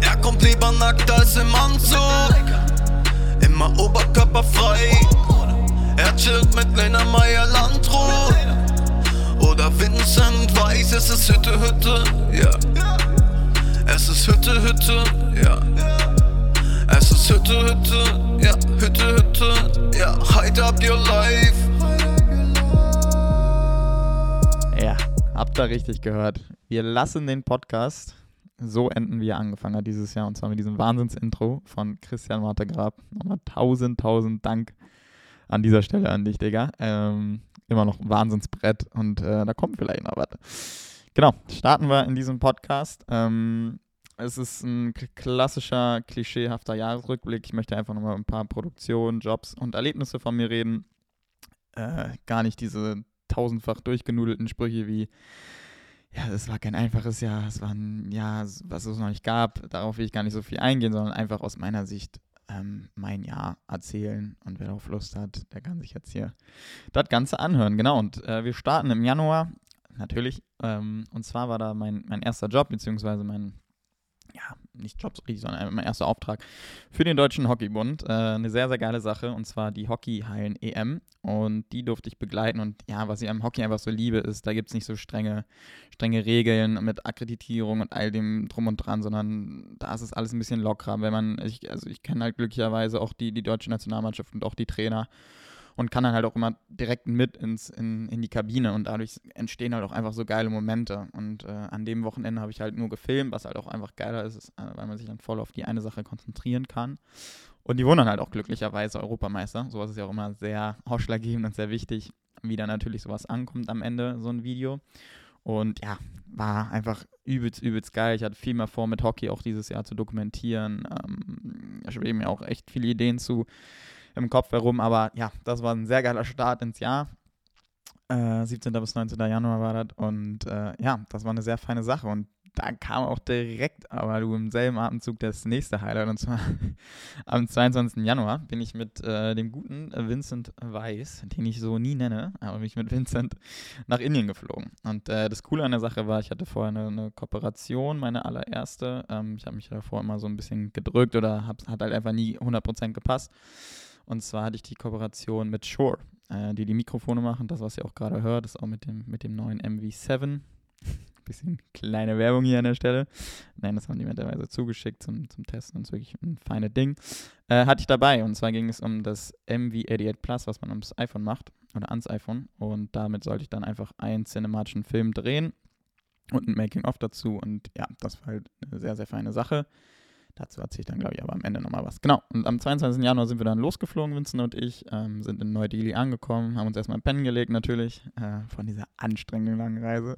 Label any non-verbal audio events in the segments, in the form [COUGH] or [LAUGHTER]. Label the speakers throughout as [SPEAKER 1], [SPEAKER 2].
[SPEAKER 1] Er kommt lieber nackt als im Anzug. Immer oberkörperfrei. Er chillt mit Lena Meyer Landrut. Oder Vincent Weiß, es ist Hütte, Hütte, ja. Es ist Hütte, Hütte, ja. Es ist Hütte, Hütte, ja. Hütte, Hütte, ja. Hide up your life.
[SPEAKER 2] Ja, habt ihr richtig gehört. Wir lassen den Podcast so enden, wie er angefangen hat dieses Jahr. Und zwar mit diesem Wahnsinns-Intro von Christian Martergrab. Nochmal tausend, tausend Dank an dieser Stelle an dich, Digga. Ähm, immer noch ein Wahnsinnsbrett und äh, da kommt vielleicht noch was. Genau, starten wir in diesem Podcast. Ähm, es ist ein klassischer, klischeehafter Jahresrückblick. Ich möchte einfach nochmal ein paar Produktionen, Jobs und Erlebnisse von mir reden. Äh, gar nicht diese tausendfach durchgenudelten Sprüche wie, ja, es war kein einfaches Jahr, es war ein Jahr, was es noch nicht gab. Darauf will ich gar nicht so viel eingehen, sondern einfach aus meiner Sicht ähm, mein Jahr erzählen. Und wer darauf Lust hat, der kann sich jetzt hier das Ganze anhören. Genau, und äh, wir starten im Januar, natürlich. Ähm, und zwar war da mein, mein erster Job, beziehungsweise mein ja, nicht Job so richtig, sondern mein erster Auftrag für den Deutschen Hockeybund. Äh, eine sehr, sehr geile Sache und zwar die Hockeyhallen EM und die durfte ich begleiten. Und ja, was ich am Hockey einfach so liebe, ist, da gibt es nicht so strenge, strenge Regeln mit Akkreditierung und all dem drum und dran, sondern da ist es alles ein bisschen lockerer, wenn man, ich, also ich kenne halt glücklicherweise auch die, die deutsche Nationalmannschaft und auch die Trainer und kann dann halt auch immer direkt mit ins, in, in die Kabine und dadurch entstehen halt auch einfach so geile Momente. Und äh, an dem Wochenende habe ich halt nur gefilmt, was halt auch einfach geiler ist, ist äh, weil man sich dann voll auf die eine Sache konzentrieren kann. Und die wurden dann halt auch glücklicherweise Europameister. Sowas ist ja auch immer sehr ausschlaggebend und sehr wichtig, wie dann natürlich sowas ankommt am Ende, so ein Video. Und ja, war einfach übelst, übelst geil. Ich hatte viel mehr vor, mit Hockey auch dieses Jahr zu dokumentieren. Ähm, ich habe mir auch echt viele Ideen zu im Kopf herum. Aber ja, das war ein sehr geiler Start ins Jahr. Äh, 17. bis 19. Januar war das. Und äh, ja, das war eine sehr feine Sache. Und da kam auch direkt, aber du im selben Atemzug das nächste Highlight. Und zwar [LAUGHS] am 22. Januar bin ich mit äh, dem guten Vincent Weiss, den ich so nie nenne, aber ich mit Vincent nach Indien geflogen. Und äh, das Coole an der Sache war, ich hatte vorher eine, eine Kooperation, meine allererste. Ähm, ich habe mich davor immer so ein bisschen gedrückt oder hab, hat halt einfach nie 100% gepasst. Und zwar hatte ich die Kooperation mit Shure, äh, die die Mikrofone machen. Das, was ihr auch gerade hört, ist auch mit dem, mit dem neuen MV7. [LAUGHS] Bisschen kleine Werbung hier an der Stelle. Nein, das haben die mir teilweise zugeschickt zum, zum Testen und ist wirklich ein feines Ding. Äh, hatte ich dabei und zwar ging es um das MV88 Plus, was man ums iPhone macht oder ans iPhone. Und damit sollte ich dann einfach einen cinematischen Film drehen und ein Making-of dazu. Und ja, das war halt eine sehr, sehr feine Sache. Dazu erzähle ich dann, glaube ich, aber am Ende nochmal was. Genau, und am 22. Januar sind wir dann losgeflogen, Vincent und ich, ähm, sind in Neu-Delhi angekommen, haben uns erstmal pennen gelegt natürlich, äh, von dieser anstrengenden langen Reise.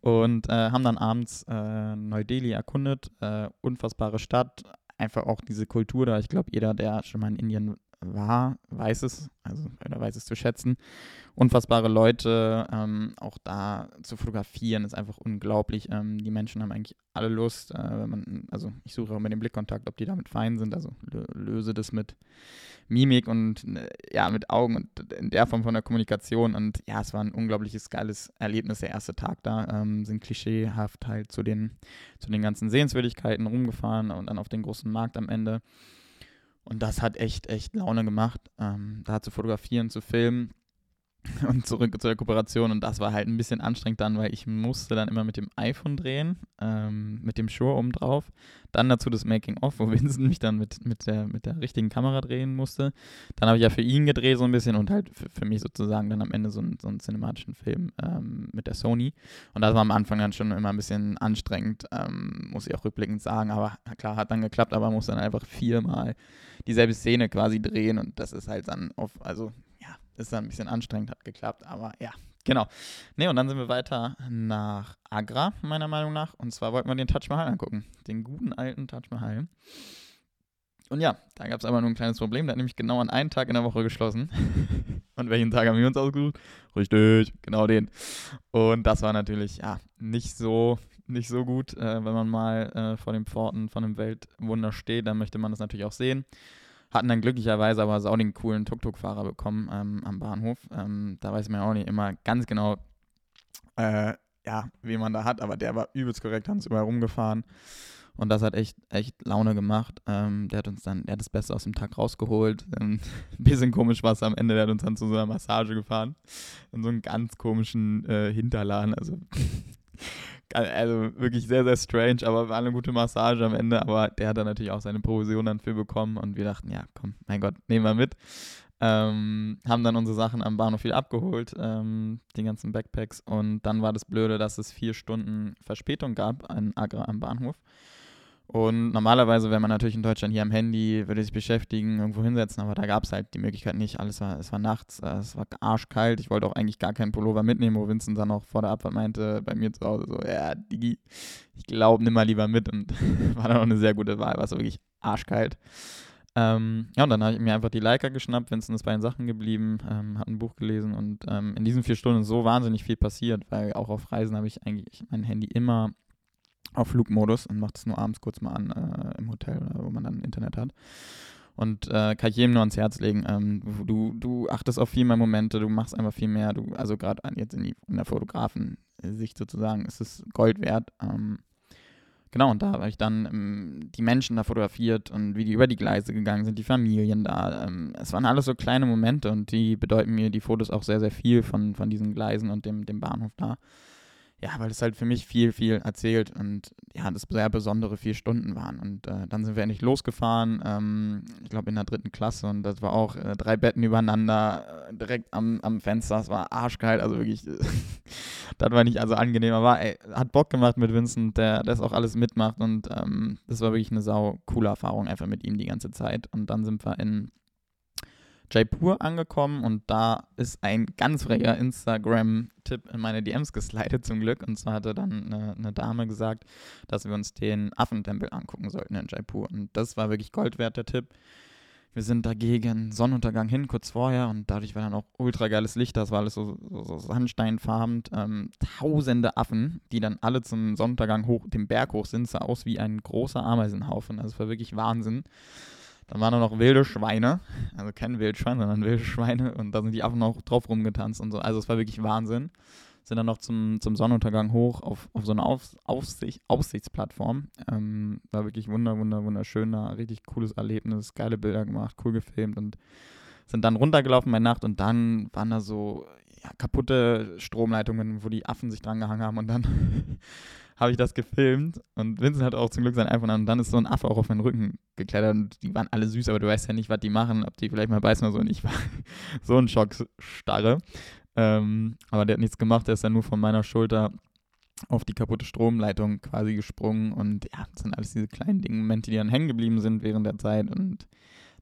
[SPEAKER 2] Und äh, haben dann abends äh, Neu-Delhi erkundet, äh, unfassbare Stadt, einfach auch diese Kultur da. Ich glaube, jeder, der schon mal in Indien war, weiß es, also oder weiß es zu schätzen. Unfassbare Leute, ähm, auch da zu fotografieren, ist einfach unglaublich. Ähm, die Menschen haben eigentlich alle Lust, äh, man, also ich suche auch mit dem Blickkontakt, ob die damit fein sind, also löse das mit Mimik und äh, ja, mit Augen und in der Form von der Kommunikation. Und ja, es war ein unglaubliches, geiles Erlebnis, der erste Tag da. Ähm, sind klischeehaft halt zu den, zu den ganzen Sehenswürdigkeiten rumgefahren und dann auf den großen Markt am Ende. Und das hat echt, echt Laune gemacht, ähm, da zu fotografieren, zu filmen [LAUGHS] und zurück zur Kooperation. Und das war halt ein bisschen anstrengend dann, weil ich musste dann immer mit dem iPhone drehen, ähm, mit dem Shure oben drauf. Dann dazu das Making-of, wo [LAUGHS] Vincent mich dann mit, mit, der, mit der richtigen Kamera drehen musste. Dann habe ich ja für ihn gedreht so ein bisschen und halt für, für mich sozusagen dann am Ende so, ein, so einen cinematischen Film ähm, mit der Sony. Und das war am Anfang dann schon immer ein bisschen anstrengend, ähm, muss ich auch rückblickend sagen. Aber klar, hat dann geklappt, aber muss dann einfach viermal dieselbe Szene quasi drehen und das ist halt dann auf, also ist dann ein bisschen anstrengend, hat geklappt, aber ja, genau. Ne, und dann sind wir weiter nach Agra, meiner Meinung nach. Und zwar wollten wir den Taj Mahal angucken. Den guten alten Taj Mahal. Und ja, da gab es aber nur ein kleines Problem. Der hat nämlich genau an einen Tag in der Woche geschlossen. [LAUGHS] und welchen Tag haben wir uns ausgesucht? Richtig, genau den. Und das war natürlich, ja, nicht so, nicht so gut, äh, wenn man mal äh, vor den Pforten von einem Weltwunder steht. Dann möchte man das natürlich auch sehen. Hatten dann glücklicherweise aber auch den coolen Tuk-Tuk-Fahrer bekommen ähm, am Bahnhof. Ähm, da weiß man ja auch nicht immer ganz genau, äh, ja, wie man da hat, aber der war übelst korrekt, haben uns überall rumgefahren. Und das hat echt, echt Laune gemacht. Ähm, der hat uns dann, der hat das Beste aus dem Tag rausgeholt. Ähm, ein [LAUGHS] bisschen komisch war es am Ende, der hat uns dann zu so einer Massage gefahren. In so einen ganz komischen äh, Hinterladen. Also, [LAUGHS] also wirklich sehr, sehr strange, aber war eine gute Massage am Ende. Aber der hat dann natürlich auch seine Provision dann für bekommen. Und wir dachten, ja, komm, mein Gott, nehmen wir mit. Ähm, haben dann unsere Sachen am Bahnhof wieder abgeholt, ähm, die ganzen Backpacks. Und dann war das Blöde, dass es vier Stunden Verspätung gab an Agra am Bahnhof. Und normalerweise, wenn man natürlich in Deutschland hier am Handy, würde sich beschäftigen, irgendwo hinsetzen, aber da gab es halt die Möglichkeit nicht. Alles war, es war nachts, äh, es war arschkalt. Ich wollte auch eigentlich gar keinen Pullover mitnehmen, wo Vincent dann auch vor der Abfahrt meinte, bei mir zu Hause so, ja, Digi, ich glaube, nimm mal lieber mit. Und [LAUGHS] war dann auch eine sehr gute Wahl, war so wirklich arschkalt. Ähm, ja, und dann habe ich mir einfach die Leica geschnappt, Vincent ist bei den Sachen geblieben, ähm, hat ein Buch gelesen und ähm, in diesen vier Stunden ist so wahnsinnig viel passiert, weil auch auf Reisen habe ich eigentlich mein Handy immer auf Flugmodus und macht es nur abends kurz mal an äh, im Hotel, wo man dann Internet hat. Und äh, kann ich jedem nur ans Herz legen. Ähm, du, du achtest auf viel mehr Momente, du machst einfach viel mehr. Du, also gerade jetzt in, die, in der Fotografensicht sozusagen ist es Gold wert. Ähm, genau, und da habe ich dann ähm, die Menschen da fotografiert und wie die über die Gleise gegangen sind, die Familien da. Ähm, es waren alles so kleine Momente und die bedeuten mir die Fotos auch sehr, sehr viel von, von diesen Gleisen und dem, dem Bahnhof da ja, weil es halt für mich viel, viel erzählt und ja, das sehr besondere vier Stunden waren. Und äh, dann sind wir endlich losgefahren, ähm, ich glaube in der dritten Klasse und das war auch äh, drei Betten übereinander, äh, direkt am, am Fenster, es war arschkalt, also wirklich, [LAUGHS] das war nicht also angenehm, aber ey, hat Bock gemacht mit Vincent, der das auch alles mitmacht und ähm, das war wirklich eine sau coole Erfahrung einfach mit ihm die ganze Zeit. Und dann sind wir in Jaipur angekommen und da ist ein ganz frecher Instagram-Tipp in meine DMs geslidet zum Glück. Und zwar hatte dann eine, eine, Dame gesagt, dass wir uns den Affentempel angucken sollten in Jaipur. Und das war wirklich Gold wert, der Tipp. Wir sind dagegen Sonnenuntergang hin, kurz vorher, und dadurch war dann auch ultra geiles Licht. Das war alles so, so, so sandsteinfarben. Ähm, tausende Affen, die dann alle zum Sonnenuntergang hoch, den Berg hoch sind, sah aus wie ein großer Ameisenhaufen. Also es war wirklich Wahnsinn. Dann waren da noch wilde Schweine, also kein Wildschwein, sondern wilde Schweine und da sind die Affen auch drauf rumgetanzt und so. Also es war wirklich Wahnsinn. Sind dann noch zum, zum Sonnenuntergang hoch auf, auf so eine auf, Aufsicht, Aussichtsplattform. Ähm, war wirklich wunder, wunder, wunderschön, da richtig cooles Erlebnis, geile Bilder gemacht, cool gefilmt und sind dann runtergelaufen bei Nacht und dann waren da so ja, kaputte Stromleitungen, wo die Affen sich dran gehangen haben und dann [LAUGHS] habe ich das gefilmt und Vincent hat auch zum Glück sein iPhone an und dann ist so ein Affe auch auf meinen Rücken geklettert und die waren alle süß, aber du weißt ja nicht, was die machen, ob die vielleicht mal beißen oder so und ich [LAUGHS] war so ein Schockstarre. Ähm, aber der hat nichts gemacht, der ist dann nur von meiner Schulter auf die kaputte Stromleitung quasi gesprungen und ja, das sind alles diese kleinen Dinge, Momente, die dann hängen geblieben sind während der Zeit und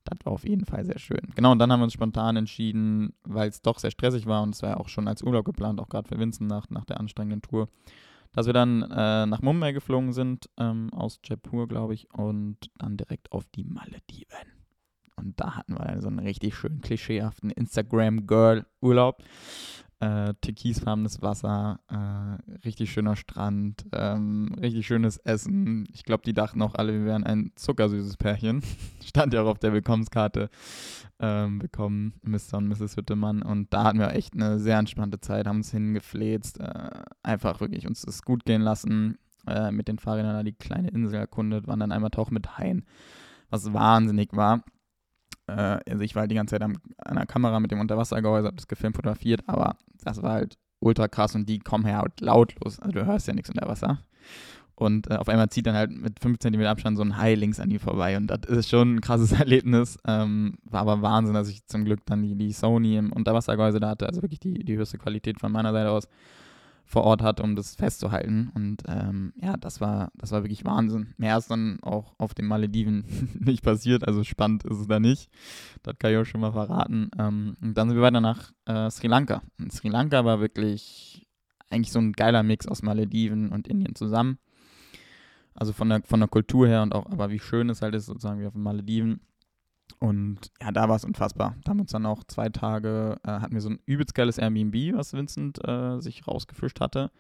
[SPEAKER 2] das war auf jeden Fall sehr schön. Genau, und dann haben wir uns spontan entschieden, weil es doch sehr stressig war und es war ja auch schon als Urlaub geplant, auch gerade für Vincent nach, nach der anstrengenden Tour, dass wir dann äh, nach Mumbai geflogen sind, ähm, aus Jaipur, glaube ich, und dann direkt auf die Malediven. Und da hatten wir so einen richtig schönen klischeehaften Instagram-Girl-Urlaub äh, türkisfarbenes Wasser, äh, richtig schöner Strand, ähm, richtig schönes Essen. Ich glaube, die dachten auch alle, wir wären ein zuckersüßes Pärchen. [LAUGHS] Stand ja auch auf der Willkommenskarte. Ähm, bekommen Mr. und Mrs. Hüttemann. Und da hatten wir echt eine sehr entspannte Zeit, haben uns hingefläzt, äh, einfach wirklich uns das gut gehen lassen. Äh, mit den Fahrrädern die kleine Insel erkundet, waren dann einmal tauchen mit Haien, was wahnsinnig war. Äh, also ich war halt die ganze Zeit am, an der Kamera mit dem Unterwassergehäuse, habe das gefilmt, fotografiert, aber das war halt ultra krass und die kommen halt lautlos. Also du hörst ja nichts unter Wasser. Und äh, auf einmal zieht dann halt mit 5 cm Abstand so ein Hai links an die vorbei. Und das ist schon ein krasses [LAUGHS] Erlebnis. Ähm, war aber Wahnsinn, dass ich zum Glück dann die, die Sony im Unterwassergehäuse da hatte. Also wirklich die, die höchste Qualität von meiner Seite aus vor Ort hat, um das festzuhalten. Und ähm, ja, das war, das war wirklich Wahnsinn. Mehr ist dann auch auf den Malediven [LAUGHS] nicht passiert. Also spannend ist es da nicht. Das kann ich auch schon mal verraten. Ähm, und dann sind wir weiter nach äh, Sri Lanka. Und Sri Lanka war wirklich eigentlich so ein geiler Mix aus Malediven und Indien zusammen. Also von der, von der Kultur her und auch, aber wie schön es halt ist, sozusagen wie auf den Malediven. Und ja, da war es unfassbar. Da haben uns dann auch zwei Tage, äh, hatten wir so ein übelst geiles Airbnb, was Vincent äh, sich rausgefischt hatte.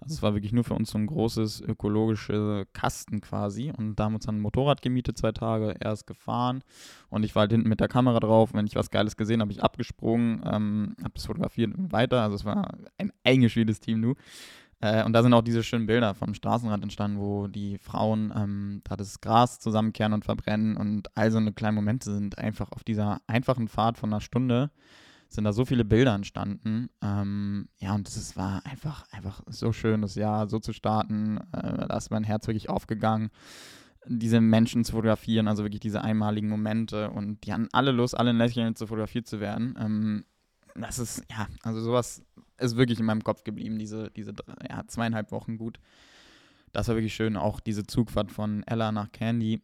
[SPEAKER 2] Also es war wirklich nur für uns so ein großes ökologische Kasten quasi. Und da haben wir uns dann ein Motorrad gemietet, zwei Tage. Er ist gefahren und ich war halt hinten mit der Kamera drauf. Wenn ich was Geiles gesehen habe, ich abgesprungen, ähm, habe das fotografiert und weiter. Also es war ein eingespieltes Team, du. Äh, und da sind auch diese schönen Bilder vom Straßenrand entstanden, wo die Frauen ähm, da das Gras zusammenkehren und verbrennen und all so eine kleinen Momente sind einfach auf dieser einfachen Fahrt von einer Stunde sind da so viele Bilder entstanden. Ähm, ja, und es war einfach, einfach so schön, das Jahr so zu starten. Äh, da ist mein Herz wirklich aufgegangen, diese Menschen zu fotografieren, also wirklich diese einmaligen Momente. Und die hatten alle Lust, alle in Lächeln zu fotografiert zu werden. Ähm, das ist, ja, also sowas ist wirklich in meinem Kopf geblieben, diese, diese ja, zweieinhalb Wochen gut. Das war wirklich schön. Auch diese Zugfahrt von Ella nach Candy.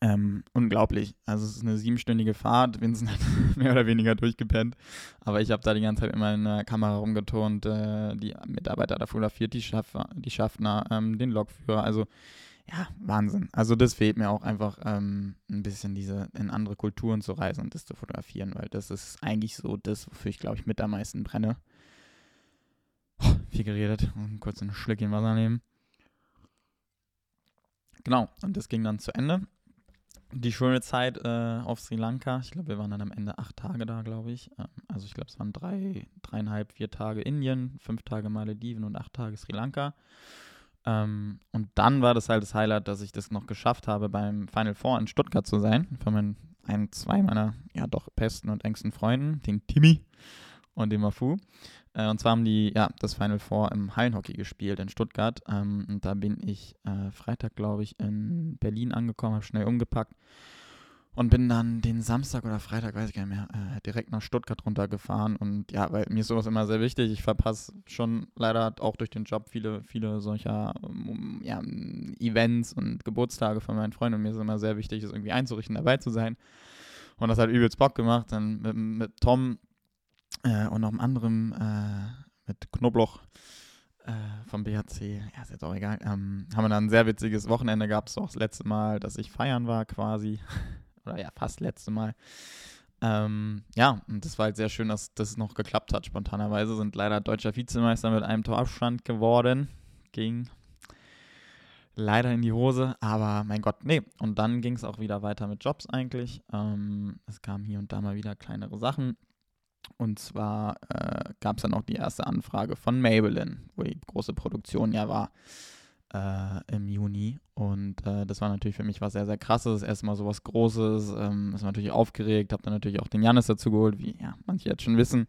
[SPEAKER 2] Ähm, unglaublich. Also es ist eine siebenstündige Fahrt. Vincent hat [LAUGHS] mehr oder weniger durchgepennt. Aber ich habe da die ganze Zeit immer in der Kamera rumgeturnt. Äh, die Mitarbeiter da fotografiert, die, Schaff die Schaffner, ähm, den Lokführer. Also ja, Wahnsinn. Also das fehlt mir auch einfach ähm, ein bisschen diese in andere Kulturen zu reisen und das zu fotografieren, weil das ist eigentlich so das, wofür ich glaube ich mit am meisten brenne. Oh, viel geredet. Kurz einen Schlückchen Wasser nehmen. Genau, und das ging dann zu Ende. Die schöne Zeit äh, auf Sri Lanka. Ich glaube, wir waren dann am Ende acht Tage da, glaube ich. Ähm, also ich glaube, es waren drei, dreieinhalb, vier Tage Indien, fünf Tage Malediven und acht Tage Sri Lanka. Ähm, und dann war das halt das Highlight, dass ich das noch geschafft habe, beim Final Four in Stuttgart zu sein. Von meinen ein, zwei meiner ja doch besten und engsten Freunden, den Timmy und dem Mafu. Äh, und zwar haben die ja das Final Four im Hallenhockey gespielt in Stuttgart. Ähm, und da bin ich äh, Freitag, glaube ich, in Berlin angekommen, habe schnell umgepackt und bin dann den Samstag oder Freitag, weiß ich gar nicht mehr, äh, direkt nach Stuttgart runtergefahren. Und ja, weil mir ist sowas immer sehr wichtig. Ich verpasse schon leider auch durch den Job viele, viele solcher um, ja, Events und Geburtstage von meinen Freunden. Und mir ist immer sehr wichtig, es irgendwie einzurichten, dabei zu sein. Und das hat übelst Bock gemacht. Dann mit, mit Tom äh, und noch einem anderen, äh, mit Knobloch äh, vom BHC, ja, ist jetzt auch egal, ähm, haben wir dann ein sehr witziges Wochenende gehabt. Das war auch das letzte Mal, dass ich feiern war quasi. [LAUGHS] Oder ja, fast letzte Mal. Ähm, ja, und das war halt sehr schön, dass das noch geklappt hat. Spontanerweise sind leider deutscher Vizemeister mit einem Torabstand geworden. Ging leider in die Hose, aber mein Gott, nee. Und dann ging es auch wieder weiter mit Jobs eigentlich. Ähm, es kamen hier und da mal wieder kleinere Sachen. Und zwar äh, gab es dann auch die erste Anfrage von Maybelline, wo die große Produktion ja war äh, im Juni. Und äh, das war natürlich für mich was sehr, sehr krasses. Erstmal so was Großes. Ähm, ist natürlich aufgeregt. Hab dann natürlich auch den Janis dazu geholt, wie ja, manche jetzt schon wissen.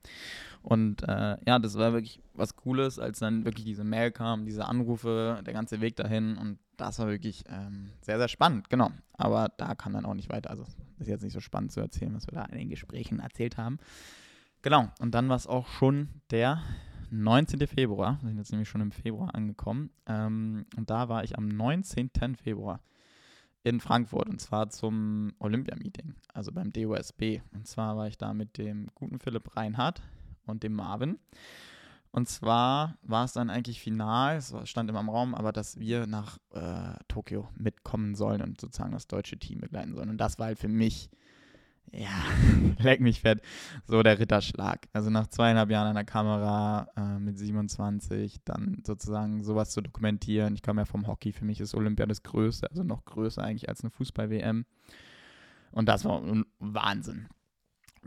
[SPEAKER 2] Und äh, ja, das war wirklich was Cooles, als dann wirklich diese Mail kam, diese Anrufe, der ganze Weg dahin. Und das war wirklich ähm, sehr, sehr spannend, genau. Aber da kam dann auch nicht weiter. Also ist jetzt nicht so spannend zu erzählen, was wir da in den Gesprächen erzählt haben. Genau, und dann war es auch schon der 19. Februar. Wir sind jetzt nämlich schon im Februar angekommen. Ähm, und da war ich am 19. Februar in Frankfurt und zwar zum Olympia-Meeting, also beim DOSB. Und zwar war ich da mit dem guten Philipp Reinhardt und dem Marvin. Und zwar war es dann eigentlich final, es stand immer im Raum, aber dass wir nach äh, Tokio mitkommen sollen und sozusagen das deutsche Team begleiten sollen. Und das war halt für mich ja, [LAUGHS] leck mich fett, so der Ritterschlag. Also nach zweieinhalb Jahren an der Kamera äh, mit 27, dann sozusagen sowas zu dokumentieren. Ich komme ja vom Hockey, für mich ist Olympia das Größte, also noch größer eigentlich als eine Fußball-WM. Und das war Wahnsinn.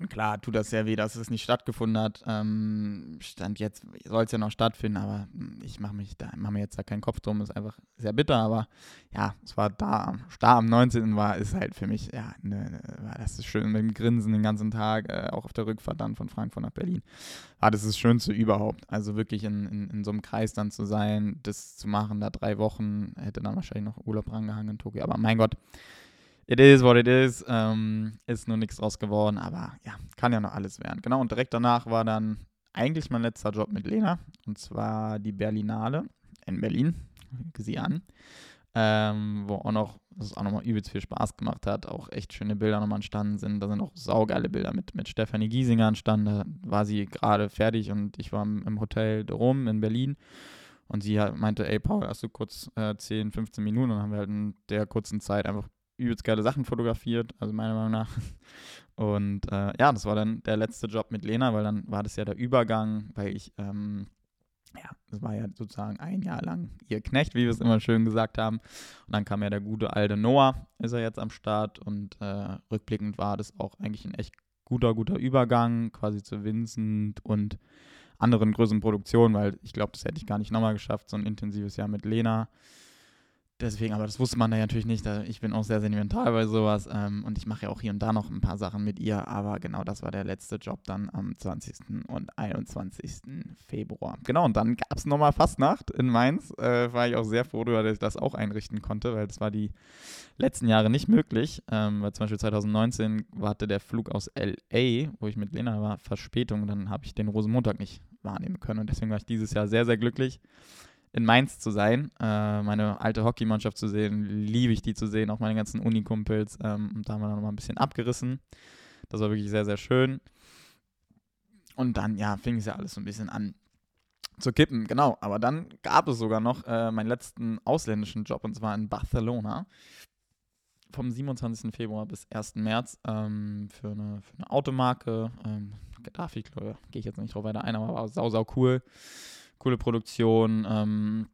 [SPEAKER 2] Klar, tut das sehr weh, dass es nicht stattgefunden hat. Ähm, Stand jetzt soll es ja noch stattfinden, aber ich mache mich da, mache mir jetzt da keinen Kopf drum, ist einfach sehr bitter, aber ja, es war da, da am 19. war, ist halt für mich, ja, ne, ne, das ist schön mit dem Grinsen den ganzen Tag, äh, auch auf der Rückfahrt dann von Frankfurt nach Berlin. War das ist das Schönste überhaupt. Also wirklich in, in, in so einem Kreis dann zu sein, das zu machen, da drei Wochen, hätte dann wahrscheinlich noch Urlaub rangehangen in Tokio, aber mein Gott, it is what it is. Ähm, ist nur nichts draus geworden, aber ja, kann ja noch alles werden. Genau, und direkt danach war dann eigentlich mein letzter Job mit Lena. Und zwar die Berlinale in Berlin. Sie an. Ähm, wo auch noch, das auch nochmal übelst viel Spaß gemacht hat, auch echt schöne Bilder nochmal entstanden sind. Da sind auch saugeile Bilder mit, mit Stefanie Giesinger entstanden. Da war sie gerade fertig und ich war im Hotel Rom in Berlin. Und sie meinte, ey Paul, hast du kurz äh, 10, 15 Minuten? Und dann haben wir halt in der kurzen Zeit einfach übelst geile Sachen fotografiert, also meiner Meinung nach. [LAUGHS] Und äh, ja, das war dann der letzte Job mit Lena, weil dann war das ja der Übergang, weil ich, ähm, ja, das war ja sozusagen ein Jahr lang ihr Knecht, wie wir es immer schön gesagt haben. Und dann kam ja der gute alte Noah, ist er jetzt am Start und äh, rückblickend war das auch eigentlich ein echt guter, guter Übergang, quasi zu Vincent und anderen größeren Produktionen, weil ich glaube, das hätte ich gar nicht nochmal geschafft, so ein intensives Jahr mit Lena deswegen, aber das wusste man da natürlich nicht. Ich bin auch sehr sentimental bei sowas ähm, und ich mache ja auch hier und da noch ein paar Sachen mit ihr, aber genau das war der letzte Job dann am 20. und 21. Februar. Genau, und dann gab es nochmal Fastnacht in Mainz. Äh, war ich auch sehr froh darüber, dass ich das auch einrichten konnte, weil das war die letzten Jahre nicht möglich. Ähm, weil zum Beispiel 2019 hatte der Flug aus LA, wo ich mit Lena war, Verspätung. Dann habe ich den Rosenmontag nicht wahrnehmen können und deswegen war ich dieses Jahr sehr, sehr glücklich in Mainz zu sein, äh, meine alte Hockeymannschaft zu sehen, liebe ich die zu sehen, auch meine ganzen Unikumpels. Ähm, und da haben wir dann nochmal ein bisschen abgerissen. Das war wirklich sehr, sehr schön. Und dann, ja, fing es ja alles so ein bisschen an zu kippen, genau. Aber dann gab es sogar noch äh, meinen letzten ausländischen Job und zwar in Barcelona. Vom 27. Februar bis 1. März ähm, für, eine, für eine Automarke. Ähm, ich, glaube gehe ich jetzt nicht drauf weiter ein, aber war sau, sau cool coole Produktion. Ähm,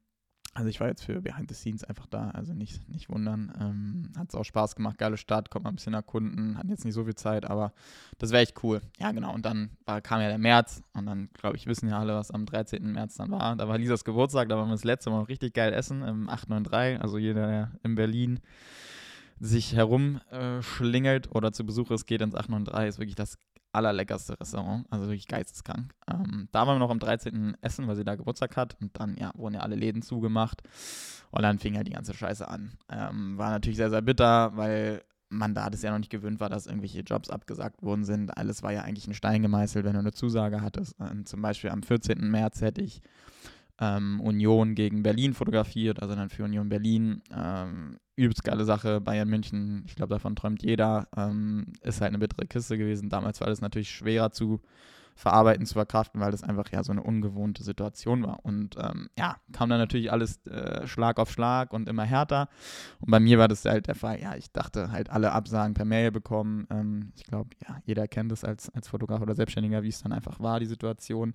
[SPEAKER 2] also ich war jetzt für Behind the Scenes einfach da, also nicht, nicht wundern. Ähm, Hat es auch Spaß gemacht, geile Stadt, konnte mal ein bisschen erkunden, hatten jetzt nicht so viel Zeit, aber das wäre echt cool. Ja, genau. Und dann war, kam ja der März und dann, glaube ich, wissen ja alle, was am 13. März dann war. Da war Lisas Geburtstag, da waren wir das letzte Mal richtig geil essen im 893. Also jeder, der in Berlin sich herumschlingelt oder zu Besuch ist, geht ins 893, ist wirklich das allerleckerste Restaurant, also wirklich geisteskrank. Ähm, da waren wir noch am 13. Essen, weil sie da Geburtstag hat und dann, ja, wurden ja alle Läden zugemacht und dann fing halt die ganze Scheiße an. Ähm, war natürlich sehr, sehr bitter, weil man da das ja noch nicht gewöhnt war, dass irgendwelche Jobs abgesagt worden sind. Alles war ja eigentlich ein Stein gemeißelt, wenn du eine Zusage hattest. Ähm, zum Beispiel am 14. März hätte ich ähm, Union gegen Berlin fotografiert, also dann für Union Berlin. Ähm, übelst geile Sache. Bayern München, ich glaube, davon träumt jeder. Ähm, ist halt eine bittere Kiste gewesen. Damals war das natürlich schwerer zu verarbeiten, zu verkraften, weil das einfach ja so eine ungewohnte Situation war. Und ähm, ja, kam dann natürlich alles äh, Schlag auf Schlag und immer härter. Und bei mir war das halt der Fall, ja, ich dachte halt alle Absagen per Mail bekommen. Ähm, ich glaube, ja, jeder kennt es als, als Fotograf oder Selbstständiger, wie es dann einfach war, die Situation.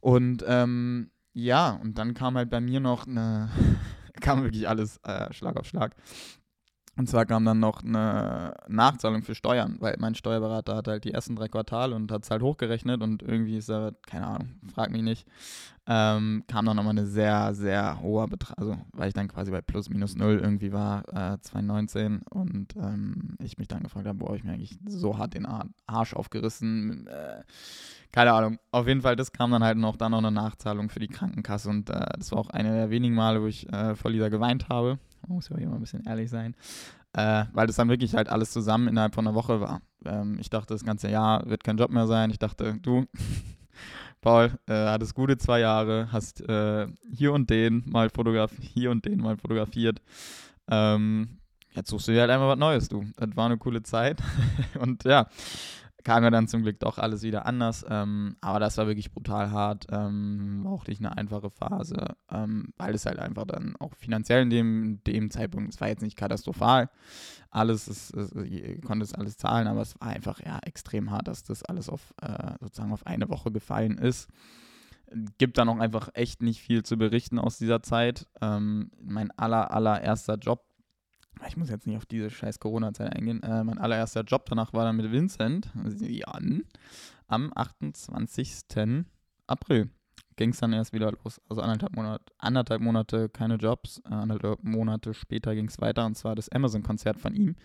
[SPEAKER 2] Und ähm, ja, und dann kam halt bei mir noch eine, [LAUGHS] kam wirklich alles äh, Schlag auf Schlag. Und zwar kam dann noch eine Nachzahlung für Steuern, weil mein Steuerberater hat halt die ersten drei Quartale und hat es halt hochgerechnet und irgendwie ist er, keine Ahnung, frag mich nicht, ähm, kam dann nochmal eine sehr, sehr hohe Betrag, also weil ich dann quasi bei plus minus null irgendwie war, äh, 2019 und ähm, ich mich dann gefragt habe, boah, ich mir eigentlich so hart den Arsch aufgerissen, äh, keine Ahnung. Auf jeden Fall, das kam dann halt noch, dann noch eine Nachzahlung für die Krankenkasse und äh, das war auch eine der wenigen Male, wo ich äh, vor Lisa geweint habe man muss ja hier mal ein bisschen ehrlich sein, äh, weil das dann wirklich halt alles zusammen innerhalb von einer Woche war. Ähm, ich dachte, das ganze Jahr wird kein Job mehr sein. Ich dachte, du, [LAUGHS] Paul, äh, hattest gute zwei Jahre, hast äh, hier und den mal fotografiert, hier und den mal fotografiert. Ähm, jetzt suchst du dir halt einfach was Neues, du. Das war eine coole Zeit. [LAUGHS] und ja, kam ja dann zum Glück doch alles wieder anders. Ähm, aber das war wirklich brutal hart. Ähm, war auch nicht eine einfache Phase, ähm, weil es halt einfach dann auch finanziell in dem, dem Zeitpunkt, es war jetzt nicht katastrophal. Alles, ist, ist, konnte es alles zahlen, aber es war einfach ja extrem hart, dass das alles auf äh, sozusagen auf eine Woche gefallen ist. Gibt da noch einfach echt nicht viel zu berichten aus dieser Zeit. Ähm, mein aller, allererster Job ich muss jetzt nicht auf diese scheiß Corona-Zeit eingehen, äh, mein allererster Job danach war dann mit Vincent, Jan, am 28. April ging es dann erst wieder los. Also anderthalb Monate, anderthalb Monate keine Jobs, anderthalb Monate später ging es weiter und zwar das Amazon-Konzert von ihm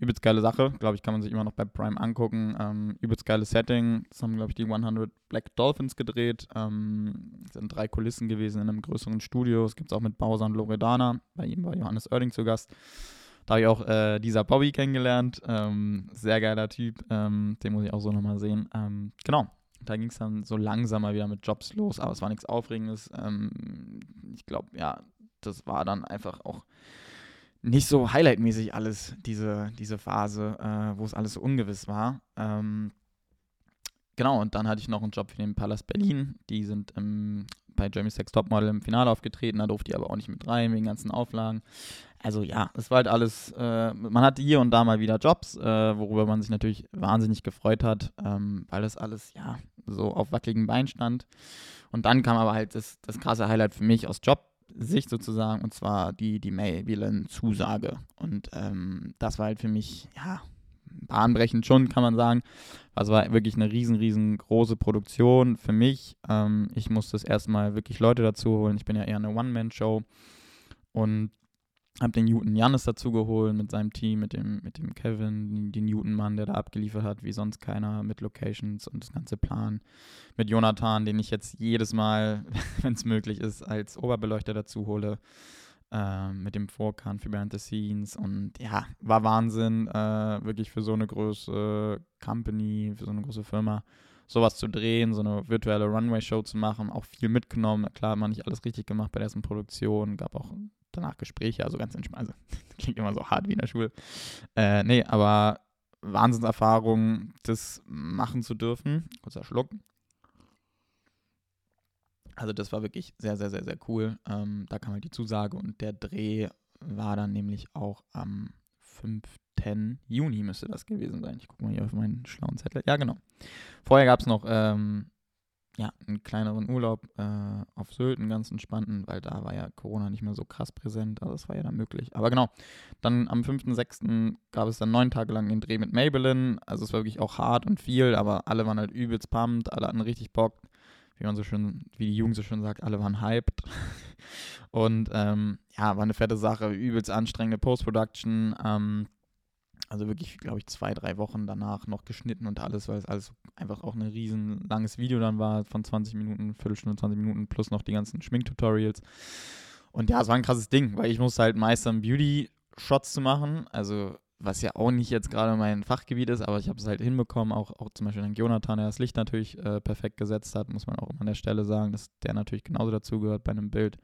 [SPEAKER 2] übelst geile Sache. Glaube ich, kann man sich immer noch bei Prime angucken. Ähm, übelst geiles Setting. Das haben, glaube ich, die 100 Black Dolphins gedreht. Ähm, sind drei Kulissen gewesen in einem größeren Studio. Es gibt es auch mit Bowser und Loredana. Bei ihm war Johannes Oerding zu Gast. Da habe ich auch äh, dieser Bobby kennengelernt. Ähm, sehr geiler Typ. Ähm, den muss ich auch so nochmal sehen. Ähm, genau. Da ging es dann so langsam mal wieder mit Jobs los, aber es war nichts Aufregendes. Ähm, ich glaube, ja, das war dann einfach auch nicht so highlightmäßig alles, diese, diese Phase, äh, wo es alles so ungewiss war. Ähm, genau, und dann hatte ich noch einen Job für den Palast Berlin. Die sind im, bei Jeremy Sex Topmodel im Finale aufgetreten, da durfte ich aber auch nicht mit rein wegen ganzen Auflagen. Also ja, es war halt alles, äh, man hatte hier und da mal wieder Jobs, äh, worüber man sich natürlich wahnsinnig gefreut hat, ähm, weil das alles ja so auf wackeligen Beinen stand. Und dann kam aber halt das, das krasse Highlight für mich aus Job Sicht sozusagen, und zwar die, die Mail-Zusage. Und ähm, das war halt für mich, ja, bahnbrechend schon, kann man sagen. Also war wirklich eine riesen, riesengroße Produktion für mich. Ähm, ich musste das erste Mal wirklich Leute dazu holen. Ich bin ja eher eine One-Man-Show und habe den Newton Jannis dazu geholt mit seinem Team, mit dem, mit dem Kevin, den Newton-Mann, der da abgeliefert hat, wie sonst keiner, mit Locations und das ganze Plan. Mit Jonathan, den ich jetzt jedes Mal, [LAUGHS] wenn es möglich ist, als Oberbeleuchter dazu hole. Äh, mit dem Vorkant für Behind the Scenes und ja, war Wahnsinn, äh, wirklich für so eine große Company, für so eine große Firma sowas zu drehen, so eine virtuelle Runway-Show zu machen, auch viel mitgenommen. Klar, man nicht alles richtig gemacht bei der ersten Produktion, gab auch danach Gespräche, also ganz entspannt. Also, [LAUGHS] klingt immer so hart wie in der Schule. Äh, nee, aber Wahnsinnserfahrung, das machen zu dürfen. Kurzer Schluck. Also das war wirklich sehr, sehr, sehr, sehr cool. Ähm, da kam halt die Zusage und der Dreh war dann nämlich auch am 5. Juni müsste das gewesen sein. Ich gucke mal hier auf meinen schlauen Zettel. Ja, genau. Vorher gab es noch ähm, ja, einen kleineren Urlaub äh, auf Sylt, einen ganz entspannten, weil da war ja Corona nicht mehr so krass präsent, also das war ja dann möglich. Aber genau, dann am 5.6. gab es dann neun Tage lang den Dreh mit Maybelline, also es war wirklich auch hart und viel, aber alle waren halt übelst pumped, alle hatten richtig Bock, wie man so schön, wie die Jugend so schön sagt, alle waren hyped. [LAUGHS] und ähm, ja, war eine fette Sache, übelst anstrengende Post-Production, ähm, also wirklich, glaube ich, zwei, drei Wochen danach noch geschnitten und alles, weil es alles einfach auch ein riesen langes Video dann war von 20 Minuten, Viertelstunde, 20 Minuten plus noch die ganzen Schminktutorials. Und ja, es war ein krasses Ding, weil ich musste halt meistern, Beauty-Shots zu machen. Also, was ja auch nicht jetzt gerade mein Fachgebiet ist, aber ich habe es halt hinbekommen. Auch, auch zum Beispiel dann Jonathan, der das Licht natürlich äh, perfekt gesetzt hat, muss man auch immer an der Stelle sagen, dass der natürlich genauso dazugehört bei einem Bild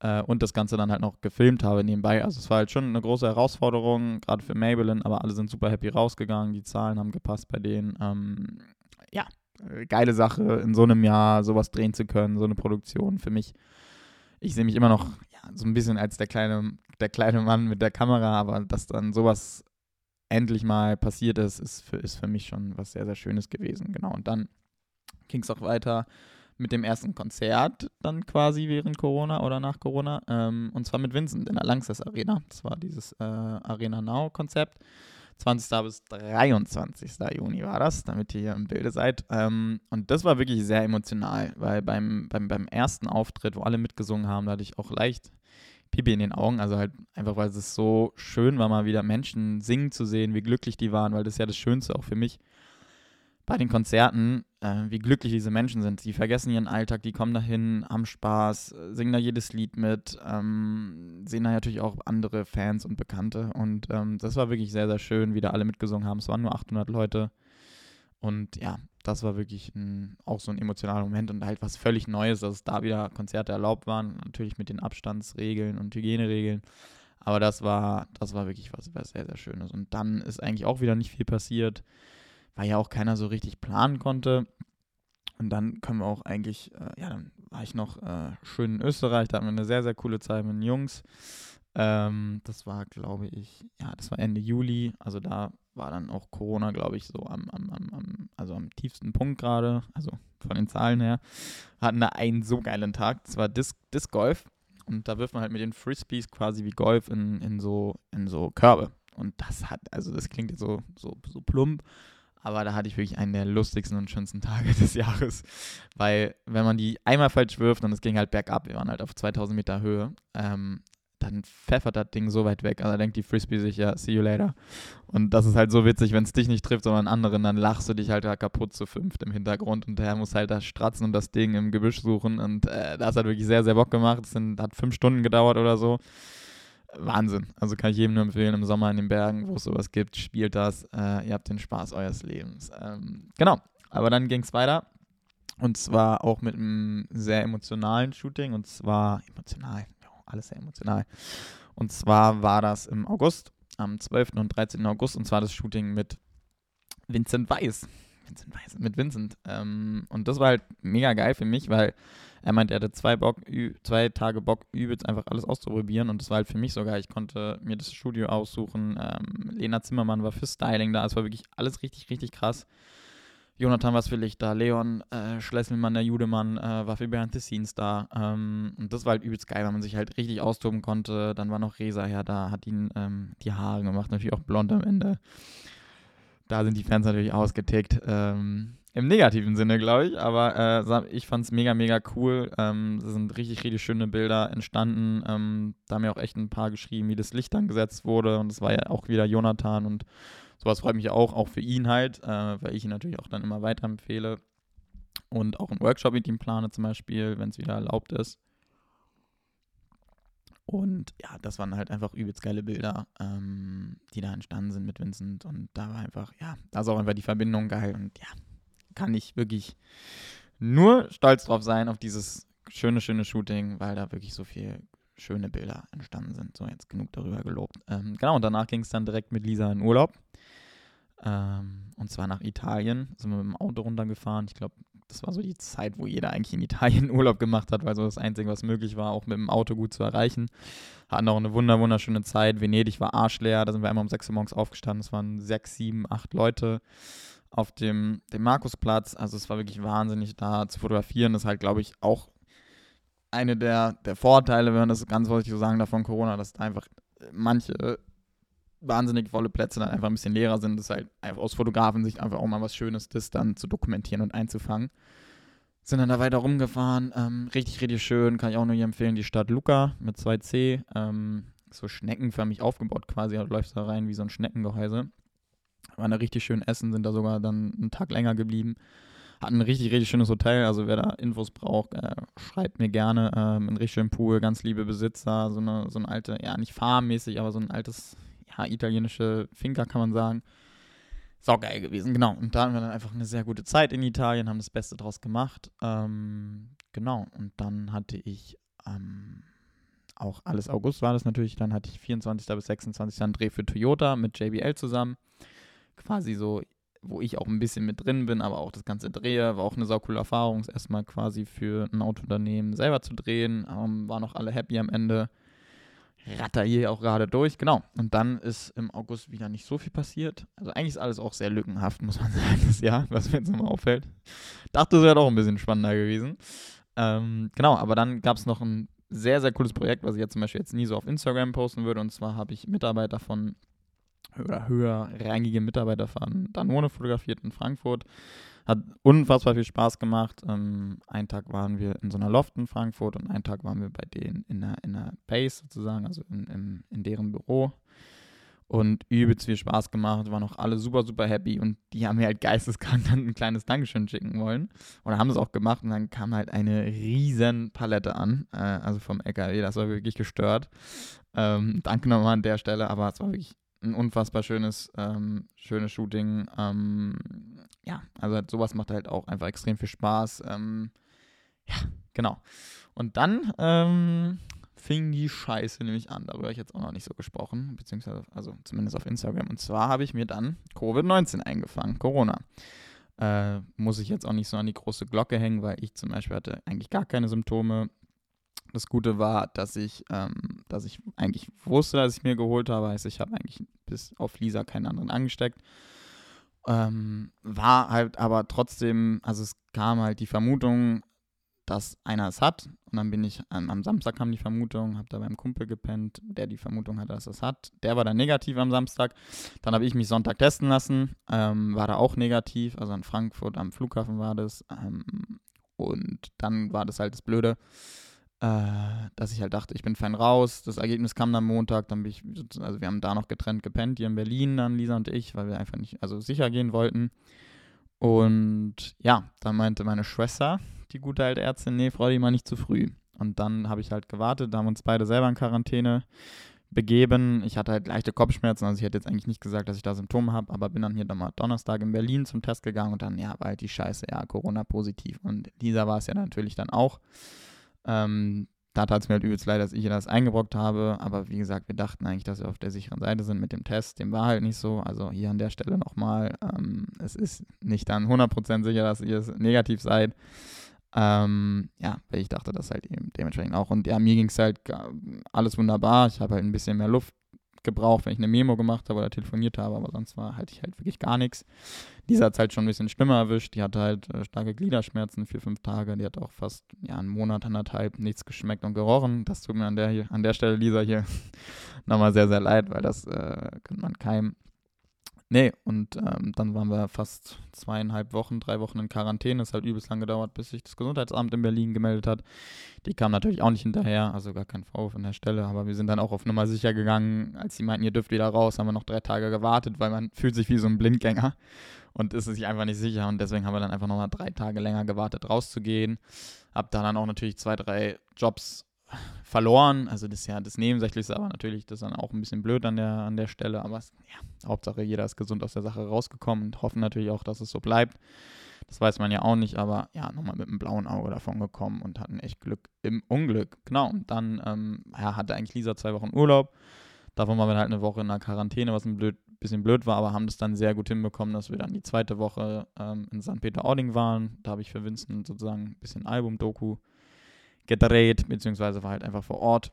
[SPEAKER 2] äh, und das Ganze dann halt noch gefilmt habe nebenbei. Also es war halt schon eine große Herausforderung, gerade für Maybelline, aber alle sind super happy rausgegangen, die Zahlen haben gepasst bei denen. Ähm, ja, äh, geile Sache, in so einem Jahr sowas drehen zu können, so eine Produktion für mich. Ich sehe mich immer noch ja, so ein bisschen als der kleine, der kleine Mann mit der Kamera, aber dass dann sowas endlich mal passiert ist, ist für, ist für mich schon was sehr, sehr Schönes gewesen. Genau, und dann ging es auch weiter mit dem ersten Konzert dann quasi während Corona oder nach Corona. Ähm, und zwar mit Vincent in der Langsess Arena. Das war dieses äh, Arena Now Konzept. 20. bis 23. Juni war das, damit ihr hier im Bilde seid. Ähm, und das war wirklich sehr emotional, weil beim, beim, beim ersten Auftritt, wo alle mitgesungen haben, da hatte ich auch leicht Pipi in den Augen. Also halt einfach, weil es so schön war, mal wieder Menschen singen zu sehen, wie glücklich die waren, weil das ist ja das Schönste auch für mich bei den Konzerten, äh, wie glücklich diese Menschen sind. Die vergessen ihren Alltag, die kommen dahin, haben Spaß, singen da jedes Lied mit, ähm, sehen da natürlich auch andere Fans und Bekannte. Und ähm, das war wirklich sehr, sehr schön, wie da alle mitgesungen haben. Es waren nur 800 Leute. Und ja, das war wirklich ein, auch so ein emotionaler Moment und halt was völlig Neues, dass da wieder Konzerte erlaubt waren. Natürlich mit den Abstandsregeln und Hygieneregeln. Aber das war, das war wirklich was, was sehr, sehr Schönes. Und dann ist eigentlich auch wieder nicht viel passiert weil ja auch keiner so richtig planen konnte. Und dann können wir auch eigentlich, äh, ja, dann war ich noch äh, schön in Österreich, da hatten wir eine sehr, sehr coole Zeit mit den Jungs. Ähm, das war, glaube ich, ja, das war Ende Juli, also da war dann auch Corona, glaube ich, so am, am, am, also am tiefsten Punkt gerade, also von den Zahlen her. Hatten da einen so geilen Tag, das war Disc, Disc Golf und da wirft man halt mit den Frisbees quasi wie Golf in, in, so, in so Körbe. Und das hat, also das klingt jetzt so, so, so plump, aber da hatte ich wirklich einen der lustigsten und schönsten Tage des Jahres. Weil, wenn man die einmal falsch wirft und es ging halt bergab, wir waren halt auf 2000 Meter Höhe, ähm, dann pfeffert das Ding so weit weg. Also da denkt die Frisbee sich ja, see you later. Und das ist halt so witzig, wenn es dich nicht trifft, sondern anderen, dann lachst du dich halt da kaputt zu fünft im Hintergrund und der muss halt da stratzen und das Ding im Gebüsch suchen. Und äh, das hat wirklich sehr, sehr Bock gemacht. Es hat fünf Stunden gedauert oder so. Wahnsinn. Also kann ich jedem nur empfehlen, im Sommer in den Bergen, wo es sowas gibt, spielt das. Äh, ihr habt den Spaß eures Lebens. Ähm, genau, aber dann ging es weiter. Und zwar auch mit einem sehr emotionalen Shooting. Und zwar emotional, alles sehr emotional. Und zwar war das im August, am 12. und 13. August. Und zwar das Shooting mit Vincent Weiss. Vincent Weiss, mit Vincent. Ähm, und das war halt mega geil für mich, weil er meint, er hatte zwei, Bock, zwei Tage Bock, übelst einfach alles auszuprobieren. Und das war halt für mich sogar. Ich konnte mir das Studio aussuchen. Ähm, Lena Zimmermann war für Styling da. Es war wirklich alles richtig, richtig krass. Jonathan war für Licht da, Leon äh, Schlesselmann, der Judemann, äh, war für Behind the Scenes da. Ähm, und das war halt übelst geil, weil man sich halt richtig austoben konnte. Dann war noch Resa her da, hat ihn ähm, die Haare gemacht, natürlich auch blond am Ende. Da sind die Fans natürlich ausgetickt. Ähm, Im negativen Sinne, glaube ich. Aber äh, ich fand es mega, mega cool. Ähm, es sind richtig, richtig schöne Bilder entstanden. Ähm, da haben mir auch echt ein paar geschrieben, wie das Licht dann gesetzt wurde. Und es war ja auch wieder Jonathan. Und sowas freut mich auch, auch für ihn halt, äh, weil ich ihn natürlich auch dann immer weiterempfehle. Und auch einen Workshop mit ihm plane zum Beispiel, wenn es wieder erlaubt ist. Und ja, das waren halt einfach übelst geile Bilder, ähm, die da entstanden sind mit Vincent. Und da war einfach, ja, da ist auch einfach die Verbindung geil. Und ja, kann ich wirklich nur stolz drauf sein, auf dieses schöne, schöne Shooting, weil da wirklich so viele schöne Bilder entstanden sind. So, jetzt genug darüber gelobt. Ähm, genau, und danach ging es dann direkt mit Lisa in Urlaub. Ähm, und zwar nach Italien. Sind wir mit dem Auto runtergefahren. Ich glaube, das war so die Zeit, wo jeder eigentlich in Italien [LAUGHS] Urlaub gemacht hat, weil so das Einzige, was möglich war, auch mit dem Auto gut zu erreichen. Hatten auch eine wunder wunderschöne Zeit. Venedig war arschleer, da sind wir einmal um 6 Uhr morgens aufgestanden. Es waren 6, 7, 8 Leute auf dem, dem Markusplatz. Also es war wirklich wahnsinnig da zu fotografieren. Das ist halt, glaube ich, auch eine der, der Vorteile, wenn man das ganz vorsichtig so sagen darf, von Corona, dass einfach manche wahnsinnig volle Plätze dann einfach ein bisschen leerer sind. Das ist halt aus Fotografensicht einfach auch mal was Schönes, das dann zu dokumentieren und einzufangen. Sind dann da weiter rumgefahren. Ähm, richtig, richtig schön. Kann ich auch nur hier empfehlen. Die Stadt Luca mit 2C. Ähm, so schneckenförmig aufgebaut quasi. Du läufst da rein wie so ein Schneckengehäuse. War da richtig schön essen, sind da sogar dann einen Tag länger geblieben. Hatten ein richtig, richtig schönes Hotel. Also wer da Infos braucht, äh, schreibt mir gerne. Ähm, einen richtig schönen Pool, ganz liebe Besitzer. So eine, so eine alte, ja nicht farmmäßig, aber so ein altes ja, italienische Finca, kann man sagen. Sau geil gewesen, genau. Und da haben wir dann einfach eine sehr gute Zeit in Italien, haben das Beste draus gemacht. Ähm, genau. Und dann hatte ich ähm, auch alles August war das natürlich. Dann hatte ich 24. bis 26. einen Dreh für Toyota mit JBL zusammen. Quasi so, wo ich auch ein bisschen mit drin bin, aber auch das ganze Drehe. War auch eine saukoole Erfahrung, erstmal quasi für ein Autounternehmen selber zu drehen. Ähm, waren auch alle happy am Ende ratter hier auch gerade durch. Genau. Und dann ist im August wieder nicht so viel passiert. Also eigentlich ist alles auch sehr lückenhaft, muss man [LAUGHS] sagen, das Jahr, was mir jetzt nochmal auffällt. Dachte, es wäre doch ein bisschen spannender gewesen. Ähm, genau, aber dann gab es noch ein sehr, sehr cooles Projekt, was ich jetzt zum Beispiel jetzt nie so auf Instagram posten würde. Und zwar habe ich Mitarbeiter von oder höherrangige Mitarbeiter von Danone fotografiert in Frankfurt. Hat unfassbar viel Spaß gemacht. Ähm, einen Tag waren wir in so einer Loft in Frankfurt und einen Tag waren wir bei denen in der, in der Base sozusagen, also in, in, in deren Büro. Und übelst viel Spaß gemacht, waren auch alle super, super happy und die haben mir halt geisteskrank dann ein kleines Dankeschön schicken wollen. Oder haben es auch gemacht und dann kam halt eine riesen Palette an, äh, also vom LKW, das war wirklich gestört. Ähm, danke nochmal an der Stelle, aber es war wirklich ein unfassbar schönes, ähm, schönes Shooting. Ähm, ja, also sowas macht halt auch einfach extrem viel Spaß. Ähm, ja, genau. Und dann ähm, fing die Scheiße nämlich an. Darüber habe ich jetzt auch noch nicht so gesprochen, beziehungsweise, also zumindest auf Instagram. Und zwar habe ich mir dann Covid-19 eingefangen, Corona. Äh, muss ich jetzt auch nicht so an die große Glocke hängen, weil ich zum Beispiel hatte eigentlich gar keine Symptome. Das Gute war, dass ich, ähm, dass ich eigentlich wusste, dass ich mir geholt habe. Heißt, ich habe eigentlich bis auf Lisa keinen anderen angesteckt. Ähm, war halt aber trotzdem, also es kam halt die Vermutung, dass einer es hat. Und dann bin ich, ähm, am Samstag kam die Vermutung, habe da beim Kumpel gepennt, der die Vermutung hat, dass es hat. Der war dann negativ am Samstag. Dann habe ich mich Sonntag testen lassen, ähm, war da auch negativ. Also in Frankfurt am Flughafen war das. Ähm, und dann war das halt das Blöde dass ich halt dachte, ich bin fein raus. Das Ergebnis kam dann Montag, dann bin ich, also wir haben da noch getrennt gepennt, hier in Berlin, dann Lisa und ich, weil wir einfach nicht, also sicher gehen wollten. Und ja, dann meinte meine Schwester, die gute alte Ärztin, nee, Frau, die mal nicht zu früh. Und dann habe ich halt gewartet, da haben uns beide selber in Quarantäne begeben. Ich hatte halt leichte Kopfschmerzen, also ich hätte jetzt eigentlich nicht gesagt, dass ich da Symptome habe, aber bin dann hier dann mal Donnerstag in Berlin zum Test gegangen und dann, ja, war halt die Scheiße, ja, Corona-positiv. Und Lisa war es ja natürlich dann auch. Ähm, da tat es mir halt übelst leid, dass ich ihr das eingebrockt habe. Aber wie gesagt, wir dachten eigentlich, dass wir auf der sicheren Seite sind mit dem Test. Dem war halt nicht so. Also hier an der Stelle nochmal, ähm, es ist nicht dann 100% sicher, dass ihr negativ seid. Ähm, ja, weil ich dachte das halt eben dementsprechend auch. Und ja, mir ging es halt alles wunderbar. Ich habe halt ein bisschen mehr Luft gebraucht, wenn ich eine Memo gemacht habe oder telefoniert habe, aber sonst war halt ich halt wirklich gar nichts. Diese hat es halt schon ein bisschen schlimmer erwischt. Die hatte halt äh, starke Gliederschmerzen, vier, fünf Tage. Die hat auch fast ja, einen Monat, anderthalb nichts geschmeckt und gerochen. Das tut mir an der, hier, an der Stelle, Lisa, hier [LAUGHS] nochmal sehr, sehr leid, weil das äh, könnte man keinem Nee, und ähm, dann waren wir fast zweieinhalb Wochen, drei Wochen in Quarantäne. Es hat übelst lang gedauert, bis sich das Gesundheitsamt in Berlin gemeldet hat. Die kam natürlich auch nicht hinterher, also gar kein Vorwurf an der Stelle. Aber wir sind dann auch auf Nummer sicher gegangen. Als sie meinten, ihr dürft wieder raus, haben wir noch drei Tage gewartet, weil man fühlt sich wie so ein Blindgänger und ist sich einfach nicht sicher. Und deswegen haben wir dann einfach nochmal drei Tage länger gewartet, rauszugehen. Hab da dann auch natürlich zwei, drei Jobs verloren. Also das ist ja das Nebensächlichste, aber natürlich das ist dann auch ein bisschen blöd an der, an der Stelle. Aber es, ja, Hauptsache jeder ist gesund aus der Sache rausgekommen und hoffen natürlich auch, dass es so bleibt. Das weiß man ja auch nicht, aber ja, nochmal mit einem blauen Auge davon gekommen und hatten echt Glück im Unglück. Genau, und dann ähm, ja, hatte eigentlich Lisa zwei Wochen Urlaub. Davon waren wir halt eine Woche in der Quarantäne, was ein blöd, bisschen blöd war, aber haben das dann sehr gut hinbekommen, dass wir dann die zweite Woche ähm, in St. Peter-Ording waren. Da habe ich für Vincent sozusagen ein bisschen Album-Doku gedreht, beziehungsweise war halt einfach vor Ort,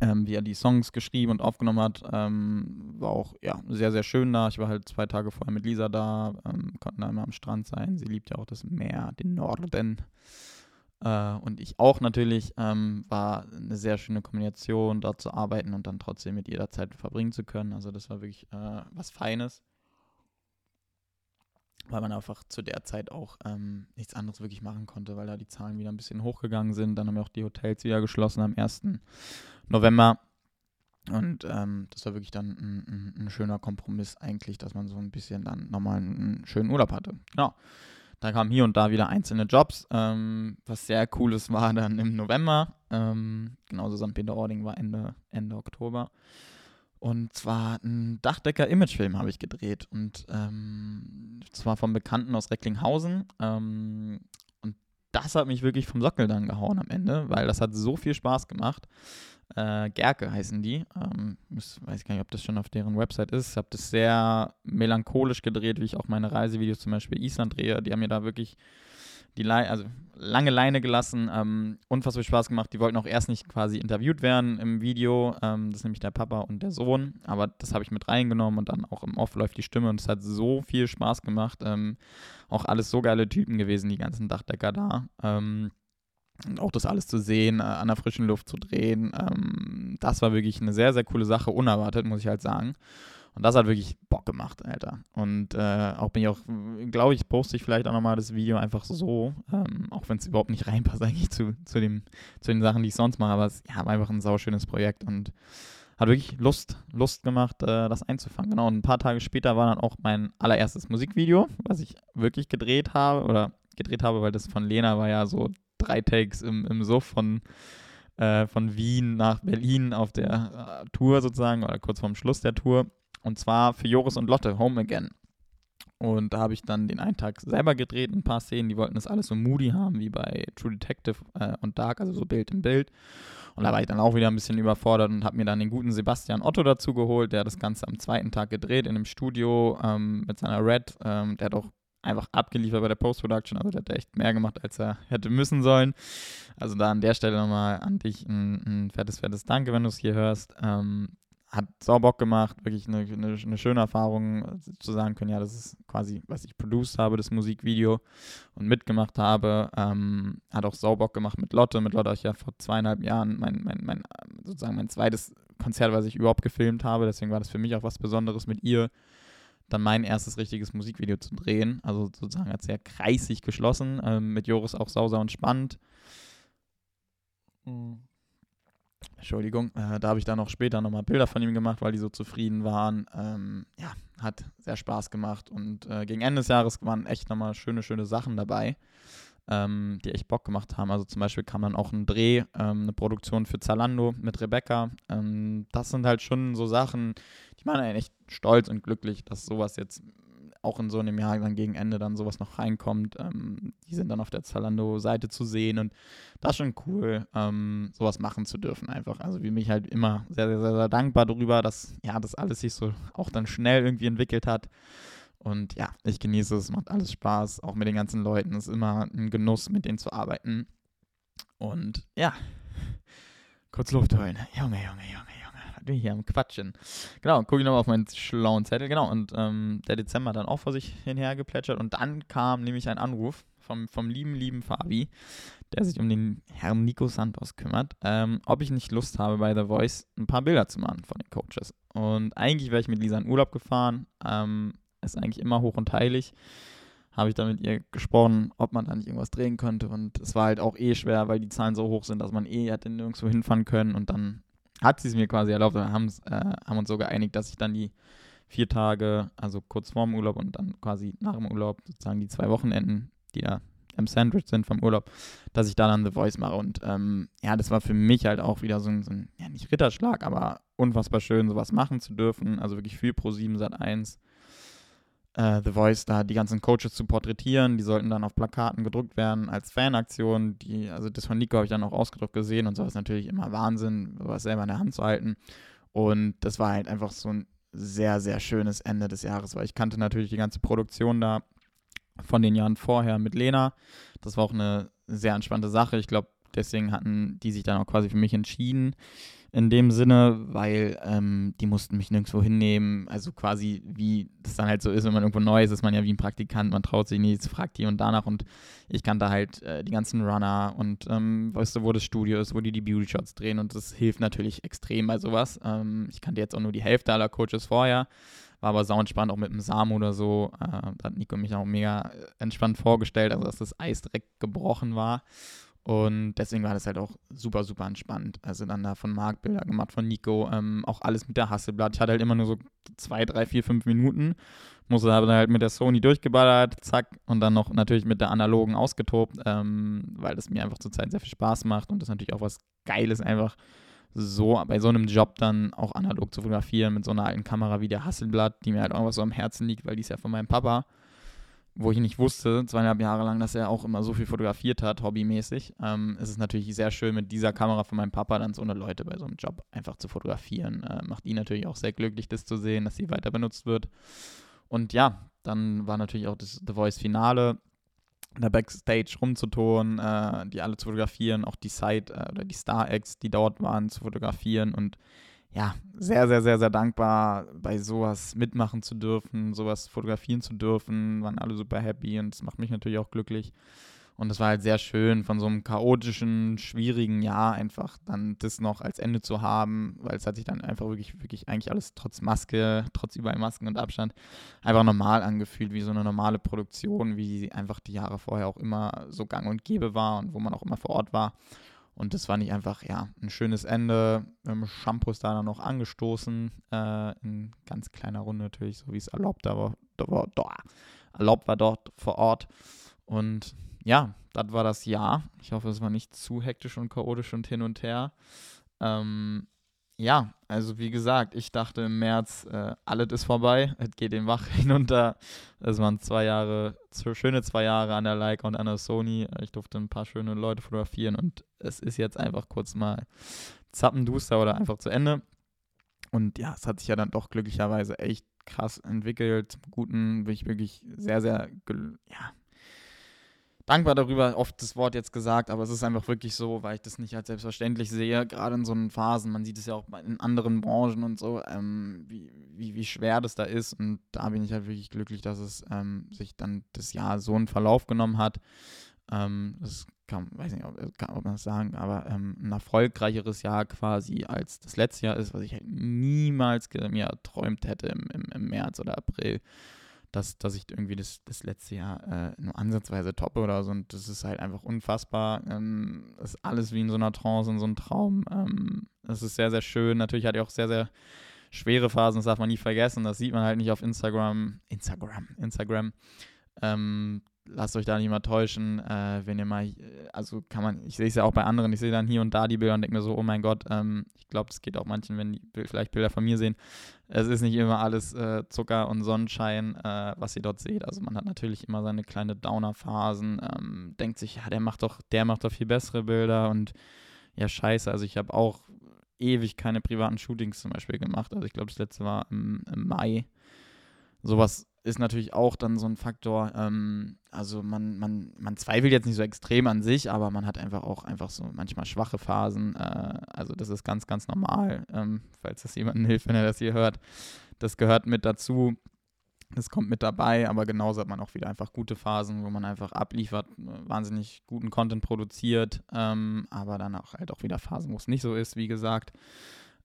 [SPEAKER 2] ähm, wie er die Songs geschrieben und aufgenommen hat. Ähm, war auch ja, sehr, sehr schön da. Ich war halt zwei Tage vorher mit Lisa da, ähm, konnten da immer am Strand sein. Sie liebt ja auch das Meer, den Norden. Äh, und ich auch natürlich. Ähm, war eine sehr schöne Kombination, dort zu arbeiten und dann trotzdem mit jeder Zeit verbringen zu können. Also das war wirklich äh, was Feines weil man einfach zu der Zeit auch ähm, nichts anderes wirklich machen konnte, weil da die Zahlen wieder ein bisschen hochgegangen sind. Dann haben wir auch die Hotels wieder geschlossen am 1. November. Und ähm, das war wirklich dann ein, ein, ein, schöner Kompromiss eigentlich, dass man so ein bisschen dann nochmal einen schönen Urlaub hatte. Genau. Dann kamen hier und da wieder einzelne Jobs. Ähm, was sehr cooles war dann im November. Ähm, genauso St. Peter-Ording war Ende, Ende Oktober. Und zwar ein Dachdecker-Imagefilm habe ich gedreht. Und ähm, zwar vom Bekannten aus Recklinghausen. Ähm, und das hat mich wirklich vom Sockel dann gehauen am Ende, weil das hat so viel Spaß gemacht. Äh, Gerke heißen die. Ähm, ich weiß gar nicht, ob das schon auf deren Website ist. Ich habe das sehr melancholisch gedreht, wie ich auch meine Reisevideos zum Beispiel Island drehe. Die haben mir da wirklich die Le also lange Leine gelassen, ähm, unfassbar Spaß gemacht. Die wollten auch erst nicht quasi interviewt werden im Video. Ähm, das ist nämlich der Papa und der Sohn. Aber das habe ich mit reingenommen und dann auch im Off läuft die Stimme und es hat so viel Spaß gemacht. Ähm, auch alles so geile Typen gewesen, die ganzen Dachdecker da. Ähm, und auch das alles zu sehen, äh, an der frischen Luft zu drehen, ähm, das war wirklich eine sehr, sehr coole Sache, unerwartet, muss ich halt sagen. Und das hat wirklich Bock gemacht, Alter. Und äh, auch bin ich auch, glaube ich, poste ich vielleicht auch nochmal das Video einfach so, ähm, auch wenn es überhaupt nicht reinpasst eigentlich zu, zu, dem, zu den Sachen, die ich sonst mache. Aber es ja, war einfach ein sauschönes Projekt und hat wirklich Lust, Lust gemacht, äh, das einzufangen. Genau, und ein paar Tage später war dann auch mein allererstes Musikvideo, was ich wirklich gedreht habe oder gedreht habe, weil das von Lena war ja so drei Takes im, im Suff von, äh, von Wien nach Berlin auf der äh, Tour sozusagen oder kurz vorm Schluss der Tour. Und zwar für Joris und Lotte, Home Again. Und da habe ich dann den einen Tag selber gedreht, ein paar Szenen, die wollten das alles so moody haben, wie bei True Detective äh, und Dark, also so Bild im Bild. Und da war ich dann auch wieder ein bisschen überfordert und habe mir dann den guten Sebastian Otto dazu geholt, der das Ganze am zweiten Tag gedreht in einem Studio ähm, mit seiner Red. Ähm, der hat auch einfach abgeliefert bei der Post-Production, also der hat echt mehr gemacht, als er hätte müssen sollen. Also da an der Stelle nochmal an dich ein, ein fettes, fettes Danke, wenn du es hier hörst. Ähm, hat sau Bock gemacht, wirklich eine, eine, eine, schöne Erfahrung zu sagen können, ja, das ist quasi, was ich produced habe, das Musikvideo und mitgemacht habe. Ähm, hat auch sau Bock gemacht mit Lotte. Mit Lotte habe ich ja vor zweieinhalb Jahren mein, mein, mein, sozusagen mein zweites Konzert, was ich überhaupt gefilmt habe. Deswegen war das für mich auch was Besonderes mit ihr, dann mein erstes richtiges Musikvideo zu drehen. Also sozusagen als sehr kreisig geschlossen. Ähm, mit Joris auch sauser und spannend. Mhm Entschuldigung, äh, da habe ich dann noch später nochmal Bilder von ihm gemacht, weil die so zufrieden waren. Ähm, ja, hat sehr Spaß gemacht und äh, gegen Ende des Jahres waren echt nochmal schöne, schöne Sachen dabei, ähm, die echt Bock gemacht haben. Also zum Beispiel kam dann auch ein Dreh, ähm, eine Produktion für Zalando mit Rebecca. Ähm, das sind halt schon so Sachen, die machen echt stolz und glücklich, dass sowas jetzt auch in so einem Jahr dann gegen Ende dann sowas noch reinkommt. Ähm, die sind dann auf der Zalando-Seite zu sehen und das ist schon cool, ähm, sowas machen zu dürfen einfach. Also wie mich halt immer sehr, sehr, sehr, sehr dankbar darüber, dass ja das alles sich so auch dann schnell irgendwie entwickelt hat. Und ja, ich genieße es, macht alles Spaß, auch mit den ganzen Leuten. Es ist immer ein Genuss, mit denen zu arbeiten. Und ja, [LAUGHS] kurz Luft holen. Junge, Junge, Junge hier am Quatschen. Genau, gucke ich nochmal auf meinen schlauen Zettel. Genau, und ähm, der Dezember dann auch vor sich hinher geplätschert. Und dann kam nämlich ein Anruf vom, vom lieben, lieben Fabi, der sich um den Herrn Nico Santos kümmert, ähm, ob ich nicht Lust habe, bei The Voice ein paar Bilder zu machen von den Coaches. Und eigentlich wäre ich mit Lisa in Urlaub gefahren. Ähm, ist eigentlich immer hoch und heilig. Habe ich da mit ihr gesprochen, ob man da nicht irgendwas drehen könnte. Und es war halt auch eh schwer, weil die Zahlen so hoch sind, dass man eh hätte nirgendwo hinfahren können. Und dann hat sie es mir quasi erlaubt. Wir haben, äh, haben uns so geeinigt, dass ich dann die vier Tage, also kurz vorm Urlaub und dann quasi nach dem Urlaub, sozusagen die zwei Wochenenden, die da im Sandwich sind vom Urlaub, dass ich da dann The Voice mache. Und ähm, ja, das war für mich halt auch wieder so ein, so ein, ja nicht Ritterschlag, aber unfassbar schön, sowas machen zu dürfen. Also wirklich viel pro 7 Sat 1. Äh, The Voice, da die ganzen Coaches zu porträtieren, die sollten dann auf Plakaten gedruckt werden als Fanaktion. Die, also das von Nico habe ich dann auch ausgedruckt gesehen und so ist natürlich immer Wahnsinn, sowas selber in der Hand zu halten. Und das war halt einfach so ein sehr, sehr schönes Ende des Jahres, weil ich kannte natürlich die ganze Produktion da von den Jahren vorher mit Lena. Das war auch eine sehr entspannte Sache. Ich glaube, deswegen hatten die sich dann auch quasi für mich entschieden in dem Sinne, weil ähm, die mussten mich nirgendwo hinnehmen. Also quasi, wie das dann halt so ist, wenn man irgendwo neu ist, ist man ja wie ein Praktikant, man traut sich nichts, fragt hier und danach und ich kannte halt äh, die ganzen Runner und ähm, weißt du, wo das Studio ist, wo die die Beauty-Shots drehen und das hilft natürlich extrem bei sowas. Ähm, ich kannte jetzt auch nur die Hälfte aller Coaches vorher, war aber sau entspannt, auch mit dem Samu oder so. Äh, da hat Nico mich auch mega entspannt vorgestellt, also dass das Eis direkt gebrochen war. Und deswegen war das halt auch super, super entspannt. Also dann da von Marc Bilder gemacht, von Nico, ähm, auch alles mit der Hasselblatt. Ich hatte halt immer nur so zwei, drei, vier, fünf Minuten. Musste dann halt mit der Sony durchgeballert, zack, und dann noch natürlich mit der analogen ausgetobt, ähm, weil das mir einfach zurzeit sehr viel Spaß macht und das natürlich auch was Geiles einfach so bei so einem Job dann auch analog zu fotografieren mit so einer alten Kamera wie der Hasselblatt, die mir halt auch was so am Herzen liegt, weil die ist ja von meinem Papa wo ich nicht wusste, zweieinhalb Jahre lang, dass er auch immer so viel fotografiert hat, hobbymäßig, ähm, ist es natürlich sehr schön, mit dieser Kamera von meinem Papa dann so eine Leute bei so einem Job einfach zu fotografieren. Äh, macht ihn natürlich auch sehr glücklich, das zu sehen, dass sie weiter benutzt wird. Und ja, dann war natürlich auch das The Voice Finale, da Backstage rumzutonen, äh, die alle zu fotografieren, auch die Side äh, oder die Star-Acts, die dort waren, zu fotografieren und ja, sehr, sehr, sehr, sehr dankbar, bei sowas mitmachen zu dürfen, sowas fotografieren zu dürfen. Waren alle super happy und das macht mich natürlich auch glücklich. Und das war halt sehr schön, von so einem chaotischen, schwierigen Jahr einfach dann das noch als Ende zu haben, weil es hat sich dann einfach wirklich, wirklich eigentlich alles trotz Maske, trotz überall Masken und Abstand einfach normal angefühlt, wie so eine normale Produktion, wie einfach die Jahre vorher auch immer so gang und gäbe war und wo man auch immer vor Ort war. Und das fand ich einfach, ja, ein schönes Ende. Wir haben Shampoos da dann noch angestoßen, äh, in ganz kleiner Runde natürlich, so wie es erlaubt war, erlaubt war dort vor Ort. Und ja, das war das Jahr. Ich hoffe, es war nicht zu hektisch und chaotisch und hin und her. Ähm, ja, also wie gesagt, ich dachte im März, äh, alles ist vorbei, [LAUGHS] es geht den Wach [LAUGHS] hinunter. Es waren zwei Jahre, schöne zwei Jahre an der Leica und an der Sony. Ich durfte ein paar schöne Leute fotografieren und es ist jetzt einfach kurz mal zappenduster oder einfach zu Ende. Und ja, es hat sich ja dann doch glücklicherweise echt krass entwickelt. Zum Guten bin ich wirklich sehr, sehr, ja, dankbar darüber, oft das Wort jetzt gesagt, aber es ist einfach wirklich so, weil ich das nicht als selbstverständlich sehe, gerade in so einen Phasen, man sieht es ja auch in anderen Branchen und so, ähm, wie, wie, wie schwer das da ist. Und da bin ich halt wirklich glücklich, dass es ähm, sich dann das Jahr so einen Verlauf genommen hat. Ähm, das kann, weiß nicht, ob, kann, ob man das sagen, aber ähm, ein erfolgreicheres Jahr quasi als das letzte Jahr ist, was ich halt niemals mir erträumt hätte im, im, im März oder April dass, dass ich irgendwie das, das letzte Jahr äh, nur ansatzweise toppe oder so. Und das ist halt einfach unfassbar. Ähm, das ist alles wie in so einer Trance, in so einem Traum. Ähm, das ist sehr, sehr schön. Natürlich hatte ich auch sehr, sehr schwere Phasen, das darf man nie vergessen. Das sieht man halt nicht auf Instagram. Instagram, Instagram. Ähm, lasst euch da nicht mal täuschen, äh, wenn ihr mal, also kann man, ich sehe es ja auch bei anderen, ich sehe dann hier und da die Bilder und denke mir so, oh mein Gott, ähm, ich glaube, das geht auch manchen, wenn die vielleicht Bilder von mir sehen. Es ist nicht immer alles äh, Zucker und Sonnenschein, äh, was ihr dort seht. Also man hat natürlich immer seine kleine Downer-Phasen, ähm, denkt sich, ja, der macht doch, der macht doch viel bessere Bilder und ja, scheiße, also ich habe auch ewig keine privaten Shootings zum Beispiel gemacht. Also ich glaube, das letzte war im, im Mai. Sowas ist natürlich auch dann so ein Faktor. Ähm, also man, man, man zweifelt jetzt nicht so extrem an sich, aber man hat einfach auch einfach so manchmal schwache Phasen. Äh, also das ist ganz, ganz normal, ähm, falls das jemandem hilft, wenn er das hier hört. Das gehört mit dazu. Das kommt mit dabei, aber genauso hat man auch wieder einfach gute Phasen, wo man einfach abliefert, wahnsinnig guten Content produziert, ähm, aber dann auch halt auch wieder Phasen, wo es nicht so ist, wie gesagt.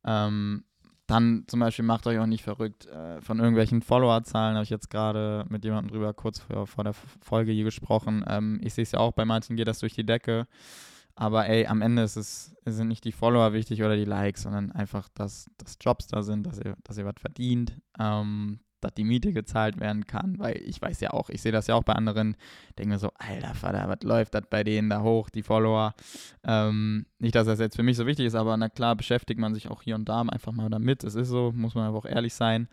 [SPEAKER 2] Ähm, dann zum Beispiel macht euch auch nicht verrückt äh, von irgendwelchen Followerzahlen. Habe ich jetzt gerade mit jemandem drüber kurz vor, vor der Folge hier gesprochen. Ähm, ich sehe es ja auch, bei manchen geht das durch die Decke. Aber ey, am Ende ist es, sind nicht die Follower wichtig oder die Likes, sondern einfach, dass, dass Jobs da sind, dass ihr, dass ihr was verdient, ähm, dass die Miete gezahlt werden kann, weil ich weiß ja auch, ich sehe das ja auch bei anderen, denke mir so, alter Vater, was läuft das bei denen da hoch, die Follower. Ähm, nicht, dass das jetzt für mich so wichtig ist, aber na klar beschäftigt man sich auch hier und da einfach mal damit. Es ist so, muss man aber auch ehrlich sein.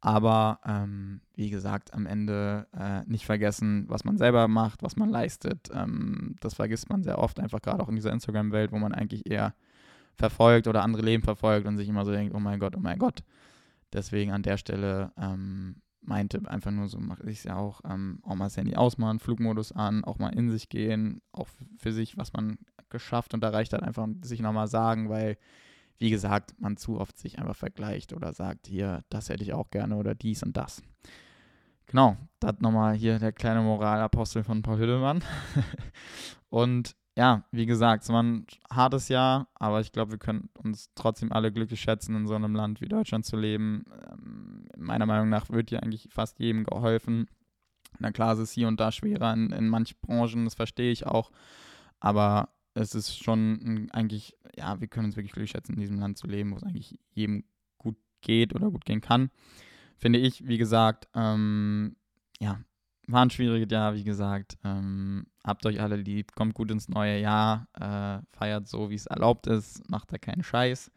[SPEAKER 2] Aber ähm, wie gesagt, am Ende äh, nicht vergessen, was man selber macht, was man leistet. Ähm, das vergisst man sehr oft, einfach gerade auch in dieser Instagram-Welt, wo man eigentlich eher verfolgt oder andere Leben verfolgt und sich immer so denkt, oh mein Gott, oh mein Gott. Deswegen an der Stelle ähm, mein Tipp einfach nur so mache ich es ja auch, ähm, auch mal das Handy ausmachen, Flugmodus an, auch mal in sich gehen, auch für sich, was man geschafft und erreicht hat, einfach sich nochmal sagen, weil, wie gesagt, man zu oft sich einfach vergleicht oder sagt, hier, das hätte ich auch gerne oder dies und das. Genau, das nochmal hier der kleine Moralapostel von Paul Hüttelmann. [LAUGHS] und ja, wie gesagt, es war ein hartes Jahr, aber ich glaube, wir können uns trotzdem alle glücklich schätzen, in so einem Land wie Deutschland zu leben. Ähm, meiner Meinung nach wird hier eigentlich fast jedem geholfen. Na klar, es ist hier und da schwerer in, in manchen Branchen, das verstehe ich auch. Aber es ist schon eigentlich, ja, wir können uns wirklich glücklich schätzen, in diesem Land zu leben, wo es eigentlich jedem gut geht oder gut gehen kann. Finde ich, wie gesagt, ähm, ja, war ein schwieriges Jahr, wie gesagt. Ähm, habt euch alle lieb, kommt gut ins neue Jahr, äh, feiert so, wie es erlaubt ist, macht da keinen Scheiß.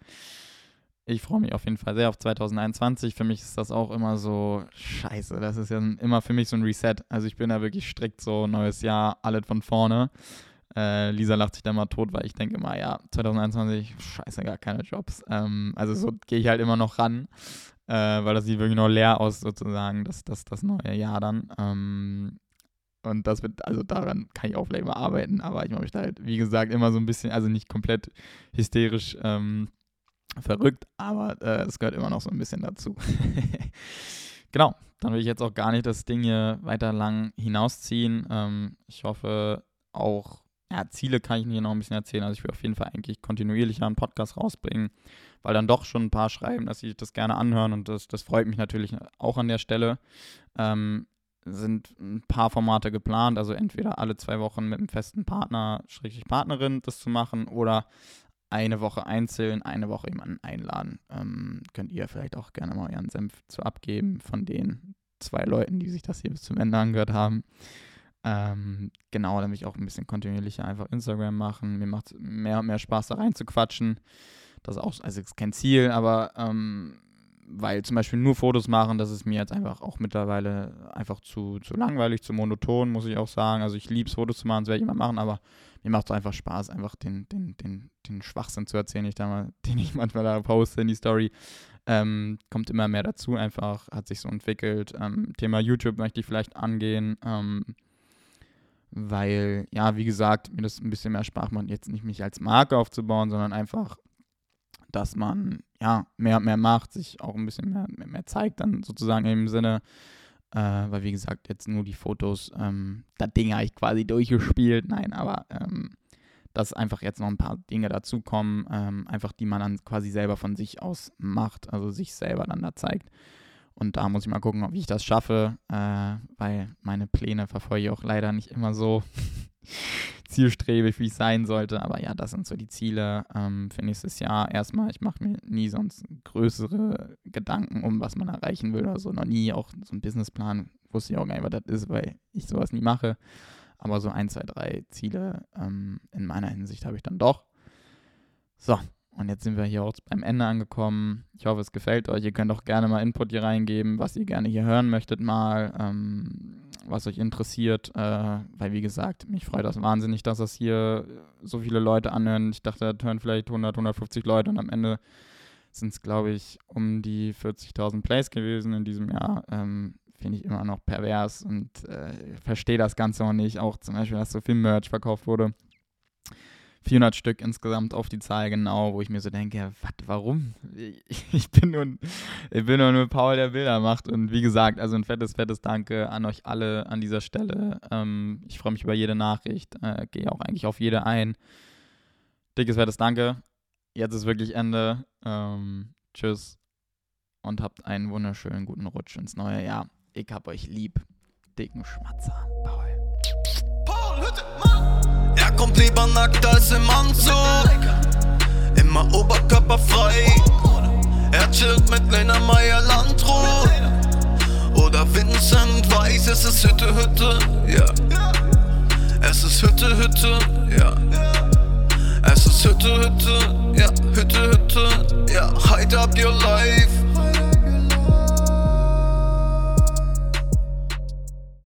[SPEAKER 2] Ich freue mich auf jeden Fall sehr auf 2021. Für mich ist das auch immer so scheiße. Das ist ja immer für mich so ein Reset. Also ich bin da wirklich strikt so, neues Jahr, alles von vorne. Äh, Lisa lacht sich da mal tot, weil ich denke immer, ja, 2021, scheiße, gar keine Jobs. Ähm, also so gehe ich halt immer noch ran äh, weil das sieht wirklich noch leer aus, sozusagen, das, das, das neue Jahr dann. Ähm, und das wird, also daran kann ich auch vielleicht mal arbeiten, aber ich mache mich da halt, wie gesagt, immer so ein bisschen, also nicht komplett hysterisch ähm, verrückt, aber äh, es gehört immer noch so ein bisschen dazu. [LAUGHS] genau, dann will ich jetzt auch gar nicht das Ding hier weiter lang hinausziehen. Ähm, ich hoffe auch, ja, Ziele kann ich hier noch ein bisschen erzählen. Also ich will auf jeden Fall eigentlich kontinuierlich einen Podcast rausbringen weil dann doch schon ein paar schreiben, dass sie das gerne anhören und das, das freut mich natürlich auch an der Stelle. Ähm, sind ein paar Formate geplant, also entweder alle zwei Wochen mit einem festen Partner, Schrägstrich Partnerin das zu machen oder eine Woche einzeln, eine Woche jemanden einladen. Ähm, könnt ihr vielleicht auch gerne mal euren Senf zu abgeben von den zwei Leuten, die sich das hier bis zum Ende angehört haben. Ähm, genau, damit ich auch ein bisschen kontinuierlicher einfach Instagram machen. Mir macht es mehr und mehr Spaß, da rein zu quatschen. Das ist auch, also ist kein Ziel, aber ähm, weil zum Beispiel nur Fotos machen, das ist mir jetzt einfach auch mittlerweile einfach zu, zu langweilig, zu monoton, muss ich auch sagen. Also ich liebe es, Fotos zu machen, das werde ich immer machen, aber mir macht es einfach Spaß, einfach den, den, den, den Schwachsinn zu erzählen, ich da mal, [LAUGHS] den ich manchmal da poste in die Story. Ähm, kommt immer mehr dazu, einfach hat sich so entwickelt. Ähm, Thema YouTube möchte ich vielleicht angehen, ähm, weil, ja, wie gesagt, mir das ein bisschen mehr Spaß macht, jetzt nicht mich als Marke aufzubauen, sondern einfach dass man ja mehr und mehr macht, sich auch ein bisschen mehr, mehr, mehr zeigt, dann sozusagen im Sinne, äh, weil wie gesagt, jetzt nur die Fotos, ähm, das Ding habe ich quasi durchgespielt, nein, aber ähm, dass einfach jetzt noch ein paar Dinge dazukommen, ähm, einfach die man dann quasi selber von sich aus macht, also sich selber dann da zeigt. Und da muss ich mal gucken, wie ich das schaffe, äh, weil meine Pläne verfolge ich auch leider nicht immer so [LAUGHS] [LAUGHS] zielstrebig, wie es sein sollte. Aber ja, das sind so die Ziele ähm, für nächstes Jahr. Erstmal, ich mache mir nie sonst größere Gedanken um, was man erreichen will oder so. Noch nie auch so ein Businessplan. Wusste ich auch gar nicht, was das ist, weil ich sowas nie mache. Aber so ein, zwei, drei Ziele ähm, in meiner Hinsicht habe ich dann doch. So, und jetzt sind wir hier auch beim Ende angekommen. Ich hoffe, es gefällt euch. Ihr könnt auch gerne mal Input hier reingeben, was ihr gerne hier hören möchtet mal. Ähm, was euch interessiert, äh, weil wie gesagt, mich freut das wahnsinnig, dass das hier so viele Leute anhören. Ich dachte, da hören vielleicht 100, 150 Leute und am Ende sind es, glaube ich, um die 40.000 Plays gewesen in diesem Jahr. Ähm, Finde ich immer noch pervers und äh, verstehe das Ganze auch nicht. Auch zum Beispiel, dass so viel Merch verkauft wurde. 400 Stück insgesamt auf die Zahl genau, wo ich mir so denke, was, warum? [LAUGHS] Ich bin nur, ich bin nur, nur Paul, der Bilder macht. Und wie gesagt, also ein fettes, fettes Danke an euch alle an dieser Stelle. Ähm, ich freue mich über jede Nachricht, äh, gehe auch eigentlich auf jede ein. Dickes, fettes Danke. Jetzt ist wirklich Ende. Ähm, tschüss und habt einen wunderschönen guten Rutsch ins neue Jahr. Ich hab euch lieb. Dicken Schmatzer, Paul.
[SPEAKER 1] Paul, Hütte, Mann. Kommt lieber nackt als im Anzug. Immer oberkörperfrei. Er chillt mit Lena Meyer Landrut. Oder Vincent Weiß, es ist Hütte, Hütte, ja. Es ist Hütte, Hütte, ja. Es ist Hütte, Hütte, ja. Hütte, Hütte, ja. Hide up your life.